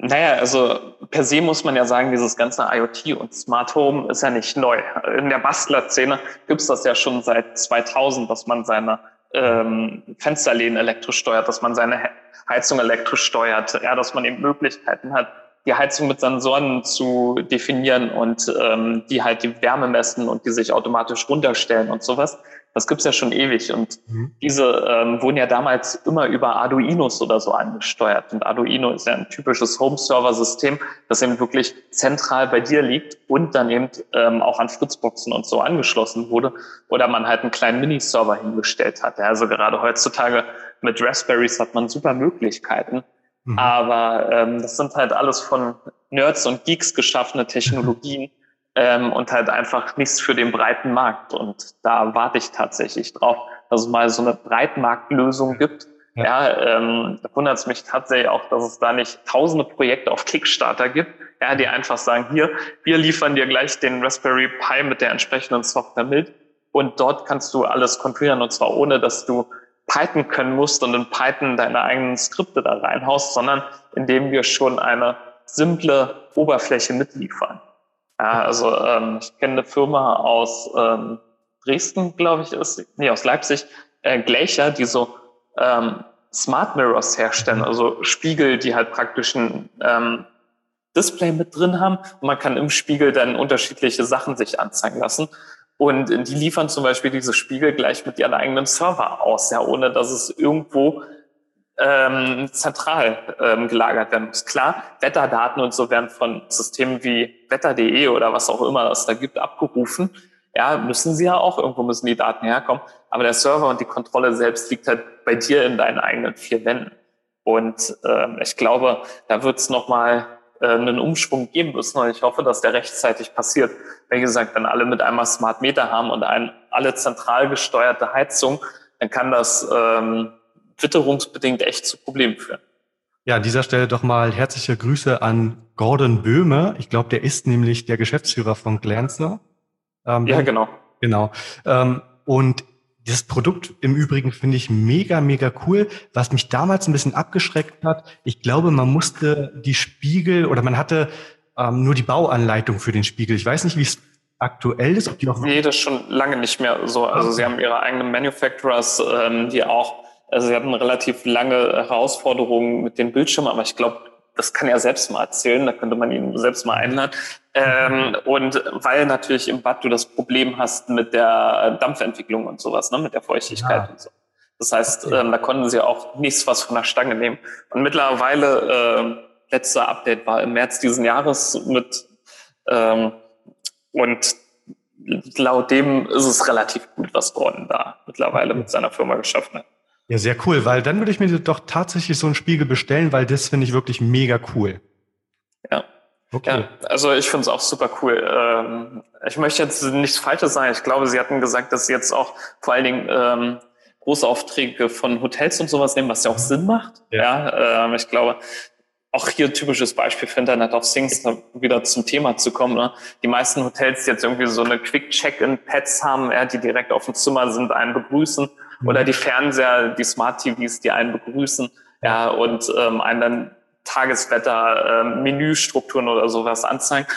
Naja, also per se muss man ja sagen, dieses ganze IoT und Smart Home ist ja nicht neu. In der Bastler-Szene gibt es das ja schon seit 2000, dass man seine ähm, Fensterläden elektrisch steuert, dass man seine Heizung elektrisch steuert, ja, dass man eben Möglichkeiten hat, die Heizung mit Sensoren zu definieren und ähm, die halt die Wärme messen und die sich automatisch runterstellen und sowas. Das gibt's ja schon ewig. Und mhm. diese ähm, wurden ja damals immer über Arduinos oder so angesteuert. Und Arduino ist ja ein typisches Home-Server-System, das eben wirklich zentral bei dir liegt und dann eben ähm, auch an Fritzboxen und so angeschlossen wurde. Oder man halt einen kleinen Mini-Server hingestellt hat. Also gerade heutzutage mit Raspberries hat man super Möglichkeiten. Mhm. Aber ähm, das sind halt alles von Nerds und Geeks geschaffene Technologien ähm, und halt einfach nichts für den breiten Markt. Und da warte ich tatsächlich drauf, dass es mal so eine Breitmarktlösung gibt. Ja, ähm, da wundert es mich tatsächlich auch, dass es da nicht tausende Projekte auf Kickstarter gibt, ja, die einfach sagen, hier, wir liefern dir gleich den Raspberry Pi mit der entsprechenden Software mit und dort kannst du alles konfigurieren und zwar ohne, dass du Python können musst und in Python deine eigenen Skripte da reinhaust, sondern indem wir schon eine simple Oberfläche mitliefern. Ja, also ähm, ich kenne eine Firma aus ähm, Dresden, glaube ich, ist, nee, aus Leipzig, äh, Glacier, die so ähm, Smart Mirrors herstellen, also Spiegel, die halt praktisch ein ähm, Display mit drin haben. Und man kann im Spiegel dann unterschiedliche Sachen sich anzeigen lassen. Und die liefern zum Beispiel diese Spiegel gleich mit ihren eigenen Server aus, ja, ohne dass es irgendwo ähm, zentral ähm, gelagert werden muss. Klar, Wetterdaten und so werden von Systemen wie wetter.de oder was auch immer es da gibt abgerufen. Ja, müssen sie ja auch, irgendwo müssen die Daten herkommen. Aber der Server und die Kontrolle selbst liegt halt bei dir in deinen eigenen vier Wänden. Und ähm, ich glaube, da wird es nochmal äh, einen Umschwung geben müssen. Und ich hoffe, dass der rechtzeitig passiert. Wie gesagt, wenn alle mit einmal Smart Meter haben und ein, alle zentral gesteuerte Heizung, dann kann das ähm, witterungsbedingt echt zu Problemen führen.
Ja, an dieser Stelle doch mal herzliche Grüße an Gordon Böhme. Ich glaube, der ist nämlich der Geschäftsführer von Glancer.
Ähm, ja, genau.
Genau. Ähm, und das Produkt im Übrigen finde ich mega, mega cool. Was mich damals ein bisschen abgeschreckt hat, ich glaube, man musste die Spiegel oder man hatte ähm, nur die Bauanleitung für den Spiegel. Ich weiß nicht, wie es aktuell ist, ob die
noch. Nee, das ist schon lange nicht mehr so. Also sie haben ihre eigenen Manufacturers, ähm, die auch also sie hatten relativ lange Herausforderungen mit den Bildschirmen, aber ich glaube, das kann er selbst mal erzählen, da könnte man ihn selbst mal einladen. Ähm, und weil natürlich im Bad du das Problem hast mit der Dampfentwicklung und sowas, ne, mit der Feuchtigkeit ja. und so. Das heißt, ähm, da konnten sie auch nichts was von der Stange nehmen. Und mittlerweile, äh, letzter Update war im März diesen Jahres mit ähm, und laut dem ist es relativ gut, was Gordon da mittlerweile mit seiner Firma geschaffen hat.
Ja, sehr cool, weil dann würde ich mir doch tatsächlich so einen Spiegel bestellen, weil das finde ich wirklich mega cool.
Ja. Okay. Ja, also ich finde es auch super cool. Ähm, ich möchte jetzt nichts Falsches sagen. Ich glaube, Sie hatten gesagt, dass Sie jetzt auch vor allen Dingen ähm, große Aufträge von Hotels und sowas nehmen, was ja auch Sinn macht. Ja, ja ähm, ich glaube, auch hier typisches Beispiel für Internet of Things, da wieder zum Thema zu kommen. Ne? Die meisten Hotels, die jetzt irgendwie so eine Quick-Check-in-Pads haben, ja, die direkt auf dem Zimmer sind, einen begrüßen oder die Fernseher, die Smart TVs, die einen begrüßen, ja, und ähm, einen dann Tageswetter, ähm, Menüstrukturen oder sowas anzeigen.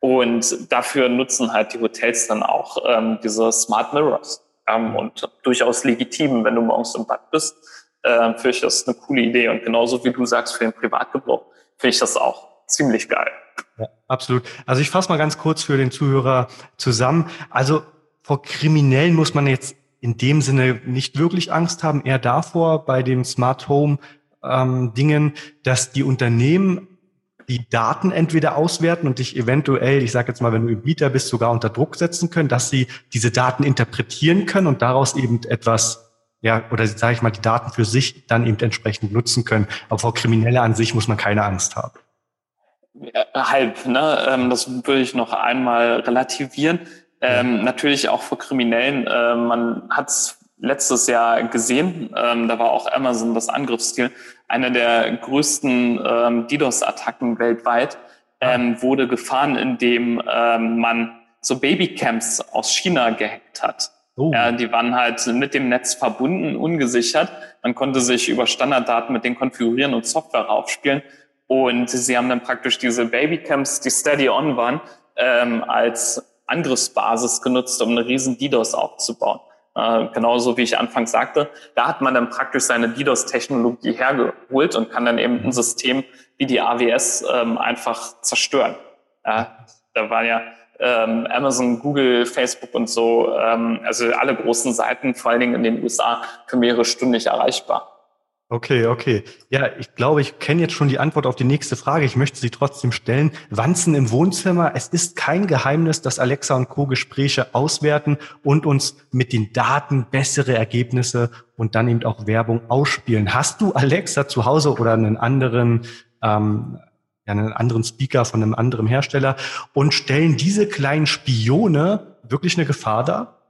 Und dafür nutzen halt die Hotels dann auch ähm, diese Smart Mirrors. Ähm, und durchaus legitim, wenn du morgens im Bad bist, äh, finde ich das eine coole Idee. Und genauso wie du sagst, für den Privatgebrauch finde ich das auch ziemlich geil.
Ja, absolut. Also ich fasse mal ganz kurz für den Zuhörer zusammen. Also vor Kriminellen muss man jetzt in dem Sinne nicht wirklich Angst haben, eher davor bei den Smart Home ähm, Dingen, dass die Unternehmen die Daten entweder auswerten und dich eventuell, ich sage jetzt mal, wenn du im Bieter bist, sogar unter Druck setzen können, dass sie diese Daten interpretieren können und daraus eben etwas, ja, oder sage ich mal, die Daten für sich dann eben entsprechend nutzen können. Aber vor Kriminelle an sich muss man keine Angst haben.
Ja, halb, ne? Ähm, das würde ich noch einmal relativieren. Ähm, natürlich auch für Kriminellen. Äh, man hat es letztes Jahr gesehen. Ähm, da war auch Amazon das Angriffsziel. Eine der größten ähm, DDoS-Attacken weltweit ähm, wurde gefahren, indem ähm, man so Babycams aus China gehackt hat. Oh. Ja, die waren halt mit dem Netz verbunden, ungesichert. Man konnte sich über Standarddaten mit denen konfigurieren und Software raufspielen. Und sie haben dann praktisch diese Babycams, die steady on waren, ähm, als Angriffsbasis genutzt, um eine riesen DDoS aufzubauen. Äh, genauso wie ich anfangs sagte, da hat man dann praktisch seine DDoS-Technologie hergeholt und kann dann eben ein System wie die AWS ähm, einfach zerstören. Ja, da waren ja ähm, Amazon, Google, Facebook und so, ähm, also alle großen Seiten, vor allen Dingen in den USA, für mehrere Stunden nicht erreichbar.
Okay, okay. Ja, ich glaube, ich kenne jetzt schon die Antwort auf die nächste Frage. Ich möchte sie trotzdem stellen. Wanzen im Wohnzimmer. Es ist kein Geheimnis, dass Alexa und Co. Gespräche auswerten und uns mit den Daten bessere Ergebnisse und dann eben auch Werbung ausspielen. Hast du Alexa zu Hause oder einen anderen, ähm, einen anderen Speaker von einem anderen Hersteller und stellen diese kleinen Spione wirklich eine Gefahr dar?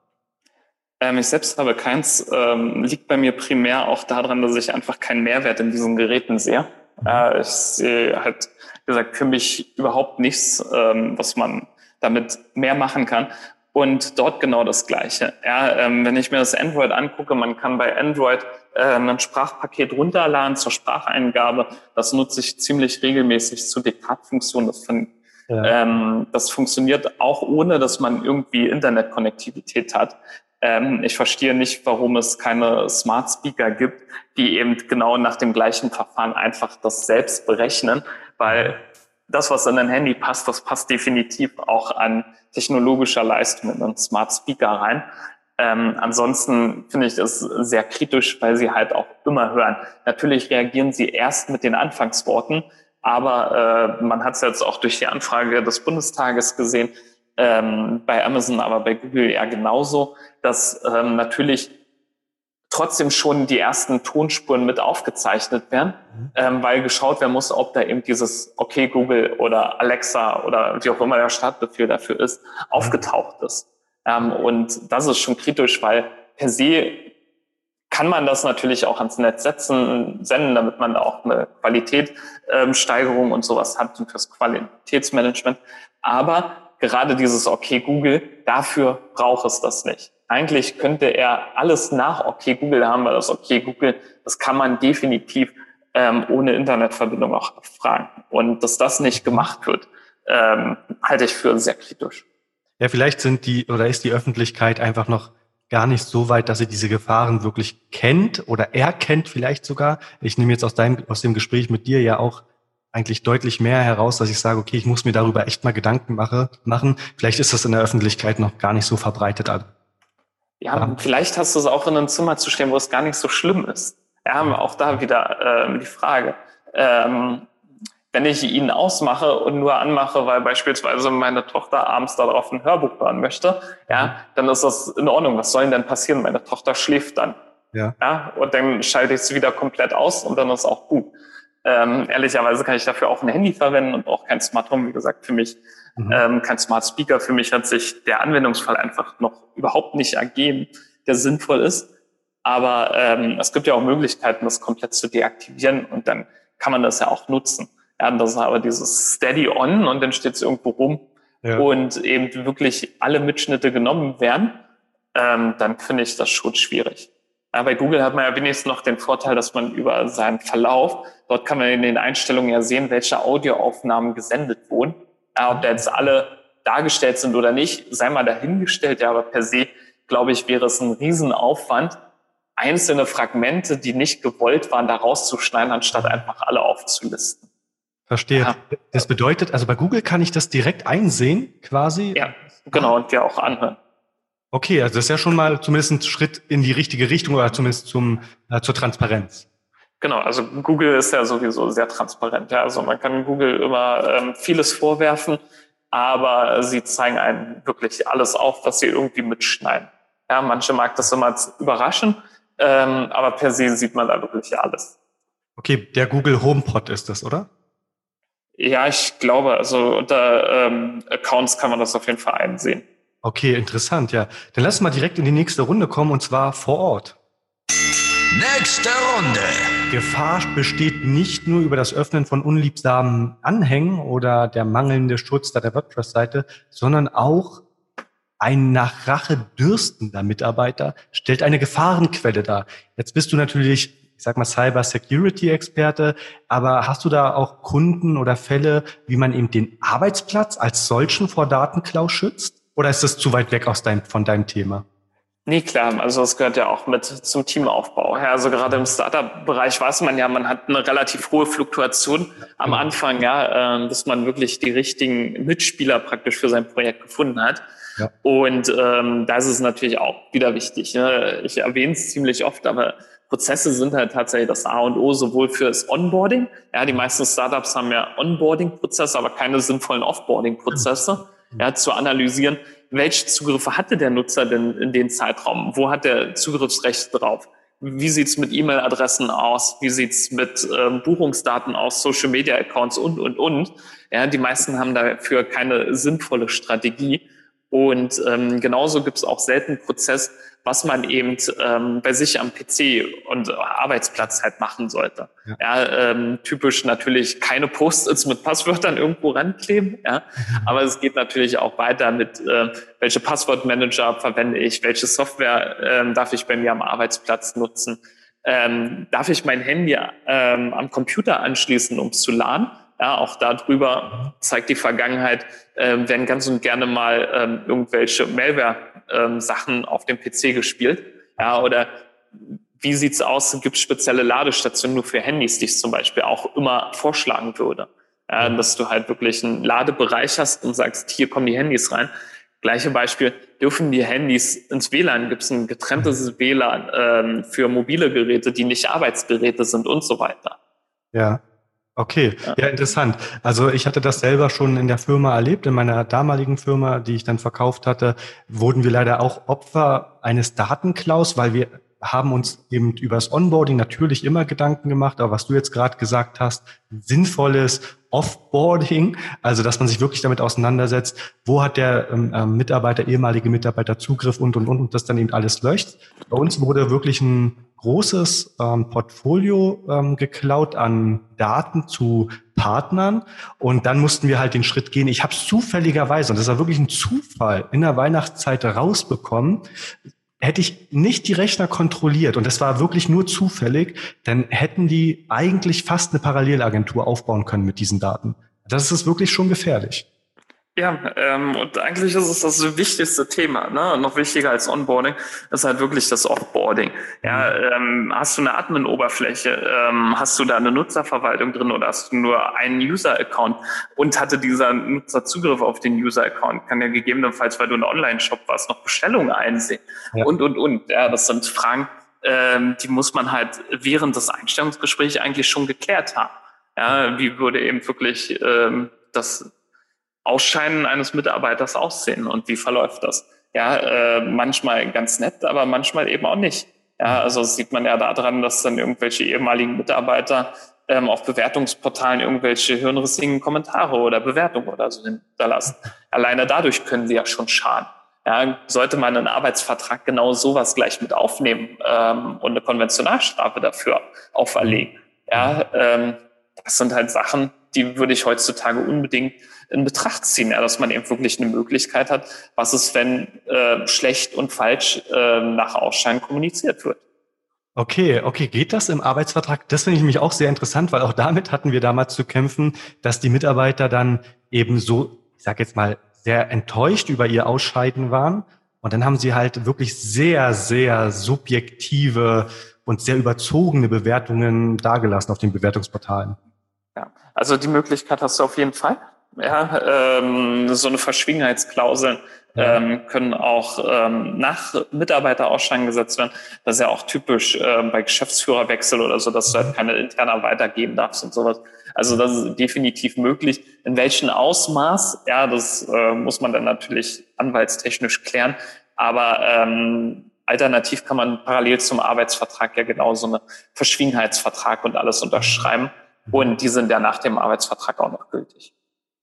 Ähm, ich selbst habe keins, ähm, liegt bei mir primär auch daran, dass ich einfach keinen Mehrwert in diesen Geräten sehe. Mhm. Äh, ich sehe halt, wie gesagt, für mich überhaupt nichts, ähm, was man damit mehr machen kann. Und dort genau das Gleiche. Ja, ähm, wenn ich mir das Android angucke, man kann bei Android äh, ein Sprachpaket runterladen zur Spracheingabe. Das nutze ich ziemlich regelmäßig zur Diktatfunktion. Das, ja. ähm, das funktioniert auch ohne, dass man irgendwie Internetkonnektivität hat. Ähm, ich verstehe nicht, warum es keine Smart Speaker gibt, die eben genau nach dem gleichen Verfahren einfach das selbst berechnen, weil das, was an ein Handy passt, das passt definitiv auch an technologischer Leistung in einen Smart Speaker rein. Ähm, ansonsten finde ich das sehr kritisch, weil sie halt auch immer hören. Natürlich reagieren sie erst mit den Anfangsworten, aber äh, man hat es jetzt auch durch die Anfrage des Bundestages gesehen, ähm, bei Amazon, aber bei Google ja genauso, dass ähm, natürlich trotzdem schon die ersten Tonspuren mit aufgezeichnet werden, mhm. ähm, weil geschaut werden muss, ob da eben dieses Okay Google oder Alexa oder wie auch immer der Startbefehl dafür ist, mhm. aufgetaucht ist. Ähm, und das ist schon kritisch, weil per se kann man das natürlich auch ans Netz setzen, senden, damit man da auch eine Qualitätssteigerung ähm, und sowas hat und fürs Qualitätsmanagement. Aber gerade dieses Okay Google, dafür braucht es das nicht. Eigentlich könnte er alles nach Okay Google haben, weil das Okay Google, das kann man definitiv ähm, ohne Internetverbindung auch fragen. Und dass das nicht gemacht wird, ähm, halte ich für sehr kritisch.
Ja, vielleicht sind die oder ist die Öffentlichkeit einfach noch gar nicht so weit, dass sie diese Gefahren wirklich kennt oder erkennt vielleicht sogar. Ich nehme jetzt aus deinem, aus dem Gespräch mit dir ja auch eigentlich deutlich mehr heraus, dass ich sage, okay, ich muss mir darüber echt mal Gedanken mache, machen. Vielleicht ist das in der Öffentlichkeit noch gar nicht so verbreitet.
Ja, vielleicht hast du es auch in einem Zimmer zu stehen, wo es gar nicht so schlimm ist. Ja, auch da wieder äh, die Frage. Ähm, wenn ich ihn ausmache und nur anmache, weil beispielsweise meine Tochter abends darauf ein Hörbuch hören möchte, ja, dann ist das in Ordnung. Was soll denn passieren? Meine Tochter schläft dann. Ja. ja und dann schalte ich es wieder komplett aus und dann ist auch gut. Ähm, ehrlicherweise kann ich dafür auch ein Handy verwenden und auch kein Smart Home, wie gesagt, für mich mhm. ähm, kein Smart Speaker. Für mich hat sich der Anwendungsfall einfach noch überhaupt nicht ergeben, der sinnvoll ist. Aber ähm, es gibt ja auch Möglichkeiten, das komplett zu deaktivieren und dann kann man das ja auch nutzen. Ja, das ist aber dieses Steady On und dann steht es irgendwo rum ja. und eben wirklich alle Mitschnitte genommen werden, ähm, dann finde ich das schon schwierig. Ja, bei Google hat man ja wenigstens noch den Vorteil, dass man über seinen Verlauf, dort kann man in den Einstellungen ja sehen, welche Audioaufnahmen gesendet wurden. Ja, ob da jetzt alle dargestellt sind oder nicht, sei mal dahingestellt. Ja, aber per se, glaube ich, wäre es ein Riesenaufwand, einzelne Fragmente, die nicht gewollt waren, da rauszuschneiden, anstatt einfach alle aufzulisten.
Verstehe. Ja. Das bedeutet, also bei Google kann ich das direkt einsehen, quasi?
Ja, genau, und ja auch anhören.
Okay, also das ist ja schon mal zumindest ein Schritt in die richtige Richtung oder zumindest zum, äh, zur Transparenz.
Genau, also Google ist ja sowieso sehr transparent. Ja. Also man kann Google immer ähm, vieles vorwerfen, aber sie zeigen einem wirklich alles auf, was sie irgendwie mitschneiden. Ja, manche mag das immer überraschen, ähm, aber per se sieht man da wirklich alles.
Okay, der Google HomePod ist das, oder?
Ja, ich glaube, also unter ähm, Accounts kann man das auf jeden Fall einsehen.
Okay, interessant, ja. Dann lass mal direkt in die nächste Runde kommen und zwar vor Ort.
Nächste Runde.
Gefahr besteht nicht nur über das Öffnen von unliebsamen Anhängen oder der mangelnde Schutz der WordPress-Seite, sondern auch ein nach Rache dürstender Mitarbeiter stellt eine Gefahrenquelle dar. Jetzt bist du natürlich, ich sag mal, Cyber Security Experte, aber hast du da auch Kunden oder Fälle, wie man eben den Arbeitsplatz als solchen vor Datenklau schützt? Oder ist das zu weit weg aus dein, von deinem Thema?
Nee, klar. Also das gehört ja auch mit zum Teamaufbau. Ja, also gerade im Startup-Bereich weiß man ja, man hat eine relativ hohe Fluktuation am mhm. Anfang, ja, äh, bis man wirklich die richtigen Mitspieler praktisch für sein Projekt gefunden hat. Ja. Und ähm, da ist natürlich auch wieder wichtig. Ne? Ich erwähne es ziemlich oft, aber Prozesse sind halt tatsächlich das A und O, sowohl fürs Onboarding. Ja, die meisten Startups haben ja Onboarding-Prozesse, aber keine sinnvollen Offboarding-Prozesse ja, zu analysieren, welche Zugriffe hatte der Nutzer denn in dem Zeitraum? Wo hat der Zugriffsrecht drauf? Wie sieht's mit E-Mail-Adressen aus? Wie sieht's mit ähm, Buchungsdaten aus, Social-Media-Accounts und, und, und? Ja, die meisten haben dafür keine sinnvolle Strategie. Und ähm, genauso gibt es auch selten Prozess, was man eben ähm, bei sich am PC und Arbeitsplatz halt machen sollte. Ja, ja ähm, typisch natürlich keine Post-its mit Passwörtern irgendwo rankleben, ja. <laughs> Aber es geht natürlich auch weiter mit, äh, welche Passwortmanager verwende ich, welche Software ähm, darf ich bei mir am Arbeitsplatz nutzen, ähm, darf ich mein Handy ähm, am Computer anschließen, um es zu laden ja, auch darüber zeigt die Vergangenheit, äh, werden ganz und gerne mal ähm, irgendwelche Malware-Sachen ähm, auf dem PC gespielt. Ja, oder wie sieht's aus? Gibt es spezielle Ladestationen nur für Handys, die ich zum Beispiel auch immer vorschlagen würde? Ja, dass du halt wirklich einen Ladebereich hast und sagst, hier kommen die Handys rein. Gleiche Beispiel, dürfen die Handys ins WLAN? Gibt es ein getrenntes WLAN ähm, für mobile Geräte, die nicht Arbeitsgeräte sind und so weiter?
Ja. Okay, ja. interessant. Also ich hatte das selber schon in der Firma erlebt, in meiner damaligen Firma, die ich dann verkauft hatte, wurden wir leider auch Opfer eines Datenklaus, weil wir haben uns eben übers Onboarding natürlich immer Gedanken gemacht, aber was du jetzt gerade gesagt hast, sinnvolles Offboarding, also dass man sich wirklich damit auseinandersetzt, wo hat der ähm, ähm Mitarbeiter, ehemalige Mitarbeiter Zugriff und und und und das dann eben alles löscht. Bei uns wurde wirklich ein großes ähm, Portfolio ähm, geklaut an Daten zu Partnern und dann mussten wir halt den Schritt gehen. Ich habe zufälligerweise, und das war wirklich ein Zufall, in der Weihnachtszeit rausbekommen, hätte ich nicht die Rechner kontrolliert und das war wirklich nur zufällig, dann hätten die eigentlich fast eine Parallelagentur aufbauen können mit diesen Daten. Das ist wirklich schon gefährlich.
Ja, ähm, und eigentlich ist es das wichtigste Thema, ne? noch wichtiger als Onboarding, ist halt wirklich das Offboarding. Ja, mhm. ähm, hast du eine Admin-Oberfläche, ähm, hast du da eine Nutzerverwaltung drin oder hast du nur einen User-Account und hatte dieser Nutzer Zugriff auf den User-Account, kann ja gegebenenfalls, weil du ein Online-Shop warst, noch Bestellungen einsehen ja. und, und, und. Ja, das sind Fragen, ähm, die muss man halt während des Einstellungsgesprächs eigentlich schon geklärt haben. Ja, wie würde eben wirklich ähm, das Ausscheiden eines Mitarbeiters aussehen und wie verläuft das? Ja, äh, manchmal ganz nett, aber manchmal eben auch nicht. Ja, also das sieht man ja daran, dass dann irgendwelche ehemaligen Mitarbeiter ähm, auf Bewertungsportalen irgendwelche hirnrissigen Kommentare oder Bewertungen oder so hinterlassen. Alleine dadurch können sie ja schon schaden. Ja, sollte man einen Arbeitsvertrag genau sowas gleich mit aufnehmen ähm, und eine Konventionalstrafe dafür auferlegen. Ja, ähm, das sind halt Sachen, die würde ich heutzutage unbedingt in Betracht ziehen, ja, dass man eben wirklich eine Möglichkeit hat, was ist, wenn äh, schlecht und falsch äh, nach Ausschein kommuniziert wird.
Okay, okay, geht das im Arbeitsvertrag? Das finde ich nämlich auch sehr interessant, weil auch damit hatten wir damals zu kämpfen, dass die Mitarbeiter dann eben so, ich sage jetzt mal, sehr enttäuscht über ihr Ausscheiden waren. Und dann haben sie halt wirklich sehr, sehr subjektive und sehr überzogene Bewertungen dargelassen auf den Bewertungsportalen.
Ja, also die Möglichkeit hast du auf jeden Fall. Ja, ähm, so eine Verschwiegenheitsklausel ähm, können auch ähm, nach Mitarbeiterausscheiden gesetzt werden. Das ist ja auch typisch äh, bei Geschäftsführerwechsel oder so, dass du halt keine interner weitergeben darfst und sowas. Also das ist definitiv möglich. In welchem Ausmaß, ja, das äh, muss man dann natürlich anwaltstechnisch klären. Aber ähm, alternativ kann man parallel zum Arbeitsvertrag ja genau so eine Verschwiegenheitsvertrag und alles unterschreiben. Und die sind ja nach dem Arbeitsvertrag auch noch gültig.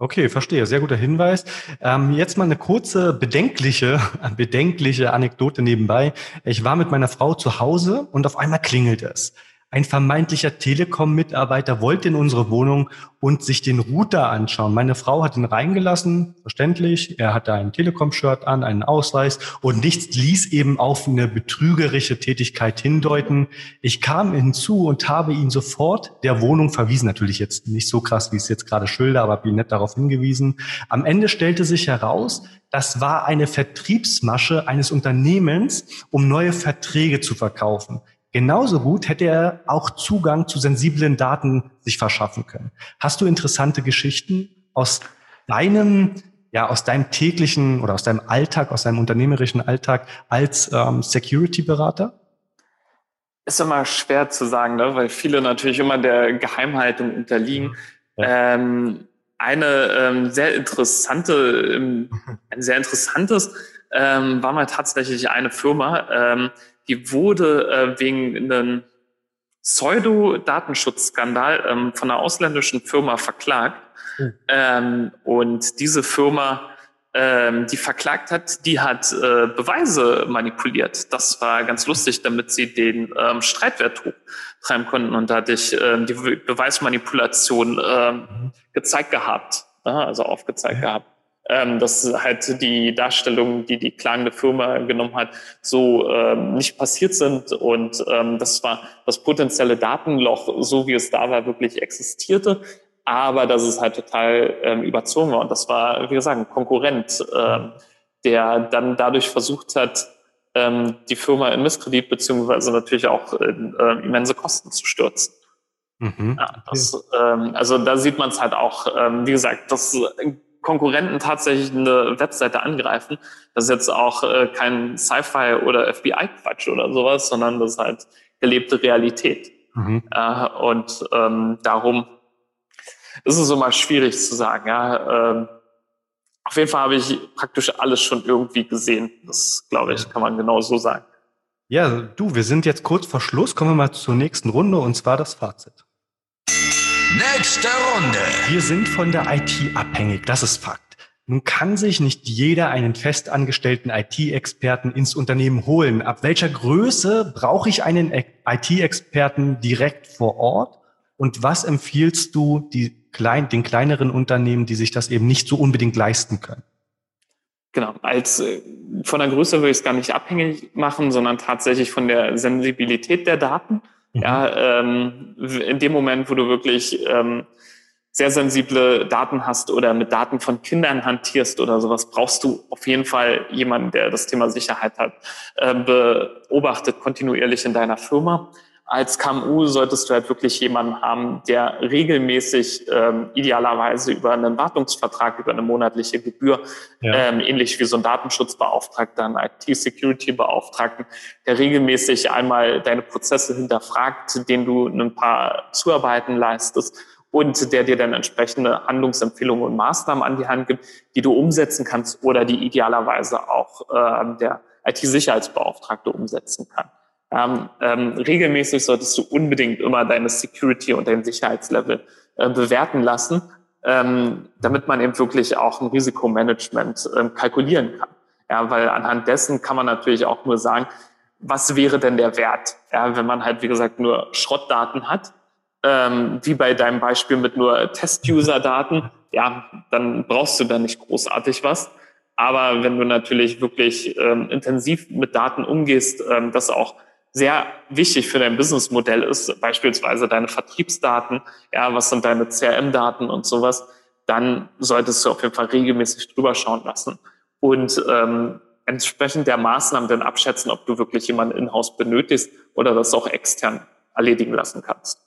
Okay, verstehe. Sehr guter Hinweis. Ähm, jetzt mal eine kurze bedenkliche, <laughs> bedenkliche Anekdote nebenbei. Ich war mit meiner Frau zu Hause und auf einmal klingelt es. Ein vermeintlicher Telekom-Mitarbeiter wollte in unsere Wohnung und sich den Router anschauen. Meine Frau hat ihn reingelassen, verständlich. Er hatte ein Telekom-Shirt an, einen Ausweis und nichts ließ eben auf eine betrügerische Tätigkeit hindeuten. Ich kam hinzu und habe ihn sofort der Wohnung verwiesen. Natürlich jetzt nicht so krass, wie es jetzt gerade schilder, aber bin nett darauf hingewiesen. Am Ende stellte sich heraus, das war eine Vertriebsmasche eines Unternehmens, um neue Verträge zu verkaufen. Genauso gut hätte er auch Zugang zu sensiblen Daten sich verschaffen können. Hast du interessante Geschichten aus deinem, ja, aus deinem täglichen oder aus deinem Alltag, aus deinem unternehmerischen Alltag als ähm, Security-Berater?
Ist immer schwer zu sagen, ne? weil viele natürlich immer der Geheimhaltung unterliegen. Ja. Ähm, eine ähm, sehr interessante, ähm, <laughs> ein sehr interessantes ähm, war mal tatsächlich eine Firma, ähm, die wurde äh, wegen einem Pseudo-Datenschutzskandal ähm, von einer ausländischen Firma verklagt. Mhm. Ähm, und diese Firma ähm, die verklagt hat, die hat äh, Beweise manipuliert. Das war ganz lustig, damit sie den ähm, Streitwert hochtreiben konnten. Und da hatte ich ähm, die Beweismanipulation ähm, gezeigt gehabt, also aufgezeigt ja. gehabt. Ähm, dass halt die Darstellungen, die die klagende Firma genommen hat, so ähm, nicht passiert sind und ähm, das war das potenzielle Datenloch, so wie es da war, wirklich existierte aber dass es halt total ähm, überzogen war. Und das war, wie gesagt, ein Konkurrent, ähm, der dann dadurch versucht hat, ähm, die Firma in Misskredit beziehungsweise natürlich auch in äh, immense Kosten zu stürzen. Mhm. Ja, das, ähm, also da sieht man es halt auch, ähm, wie gesagt, dass Konkurrenten tatsächlich eine Webseite angreifen. Das ist jetzt auch äh, kein Sci-Fi oder FBI-Quatsch oder sowas, sondern das ist halt gelebte Realität. Mhm. Äh, und ähm, darum ist es immer schwierig zu sagen. Ja, ähm, auf jeden Fall habe ich praktisch alles schon irgendwie gesehen. Das, glaube ich, kann man genau so sagen.
Ja, du, wir sind jetzt kurz vor Schluss. Kommen wir mal zur nächsten Runde und zwar das Fazit.
Nächste Runde.
Wir sind von der IT abhängig, das ist Fakt. Nun kann sich nicht jeder einen festangestellten IT-Experten ins Unternehmen holen. Ab welcher Größe brauche ich einen IT-Experten direkt vor Ort? Und was empfiehlst du die klein, den kleineren Unternehmen, die sich das eben nicht so unbedingt leisten können?
Genau, als äh, von der Größe würde ich es gar nicht abhängig machen, sondern tatsächlich von der Sensibilität der Daten. Mhm. Ja, ähm, in dem Moment, wo du wirklich ähm, sehr sensible Daten hast oder mit Daten von Kindern hantierst oder sowas, brauchst du auf jeden Fall jemanden, der das Thema Sicherheit hat, äh, beobachtet kontinuierlich in deiner Firma als KMU solltest du halt wirklich jemanden haben, der regelmäßig ähm, idealerweise über einen Wartungsvertrag, über eine monatliche Gebühr, ja. ähm, ähnlich wie so ein Datenschutzbeauftragter, ein IT-Security-Beauftragten, der regelmäßig einmal deine Prozesse hinterfragt, den du ein paar Zuarbeiten leistest und der dir dann entsprechende Handlungsempfehlungen und Maßnahmen an die Hand gibt, die du umsetzen kannst oder die idealerweise auch äh, der IT-Sicherheitsbeauftragte umsetzen kann. Ähm, ähm, regelmäßig solltest du unbedingt immer deine Security und dein Sicherheitslevel äh, bewerten lassen, ähm, damit man eben wirklich auch ein Risikomanagement ähm, kalkulieren kann. Ja, weil anhand dessen kann man natürlich auch nur sagen, was wäre denn der Wert, ja, wenn man halt, wie gesagt, nur Schrottdaten hat, ähm, wie bei deinem Beispiel mit nur Test-User-Daten, ja, dann brauchst du da nicht großartig was. Aber wenn du natürlich wirklich ähm, intensiv mit Daten umgehst, ähm, das auch sehr wichtig für dein Businessmodell ist, beispielsweise deine Vertriebsdaten, ja, was sind deine CRM-Daten und sowas, dann solltest du auf jeden Fall regelmäßig drüber schauen lassen und ähm, entsprechend der Maßnahmen dann abschätzen, ob du wirklich jemanden in-house benötigst oder das auch extern erledigen lassen kannst.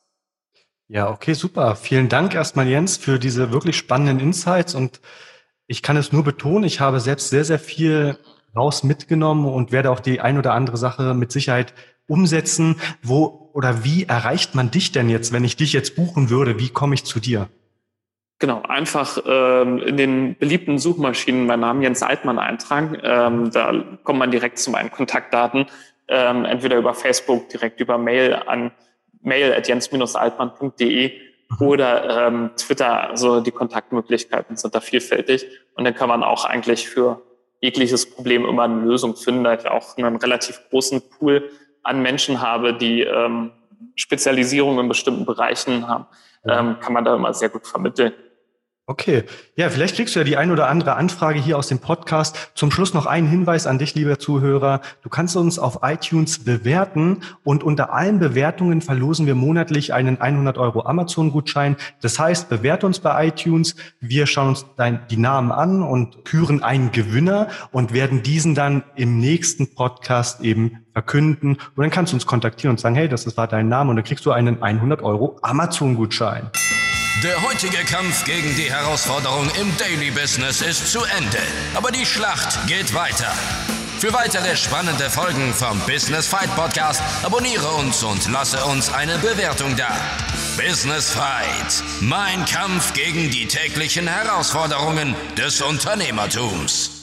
Ja, okay, super. Vielen Dank erstmal, Jens, für diese wirklich spannenden Insights und ich kann es nur betonen, ich habe selbst sehr, sehr viel raus mitgenommen und werde auch die ein oder andere Sache mit Sicherheit umsetzen? Wo oder wie erreicht man dich denn jetzt, wenn ich dich jetzt buchen würde? Wie komme ich zu dir?
Genau, einfach ähm, in den beliebten Suchmaschinen meinen Namen Jens Altmann eintragen. Ähm, da kommt man direkt zu meinen Kontaktdaten, ähm, entweder über Facebook, direkt über Mail an mail at jens-altmann.de mhm. oder ähm, Twitter. Also die Kontaktmöglichkeiten sind da vielfältig. Und dann kann man auch eigentlich für jegliches Problem immer eine Lösung finden. Da ich auch einen relativ großen Pool an Menschen habe, die ähm, Spezialisierung in bestimmten Bereichen haben, ähm, kann man da immer sehr gut vermitteln.
Okay, ja, vielleicht kriegst du ja die ein oder andere Anfrage hier aus dem Podcast. Zum Schluss noch ein Hinweis an dich, lieber Zuhörer. Du kannst uns auf iTunes bewerten und unter allen Bewertungen verlosen wir monatlich einen 100 Euro Amazon-Gutschein. Das heißt, bewerte uns bei iTunes. Wir schauen uns dein, die Namen an und küren einen Gewinner und werden diesen dann im nächsten Podcast eben verkünden. Und dann kannst du uns kontaktieren und sagen, hey, das war dein Name und dann kriegst du einen 100 Euro Amazon-Gutschein.
Der heutige Kampf gegen die Herausforderung im Daily Business ist zu Ende. Aber die Schlacht geht weiter. Für weitere spannende Folgen vom Business Fight Podcast abonniere uns und lasse uns eine Bewertung da. Business Fight. Mein Kampf gegen die täglichen Herausforderungen des Unternehmertums.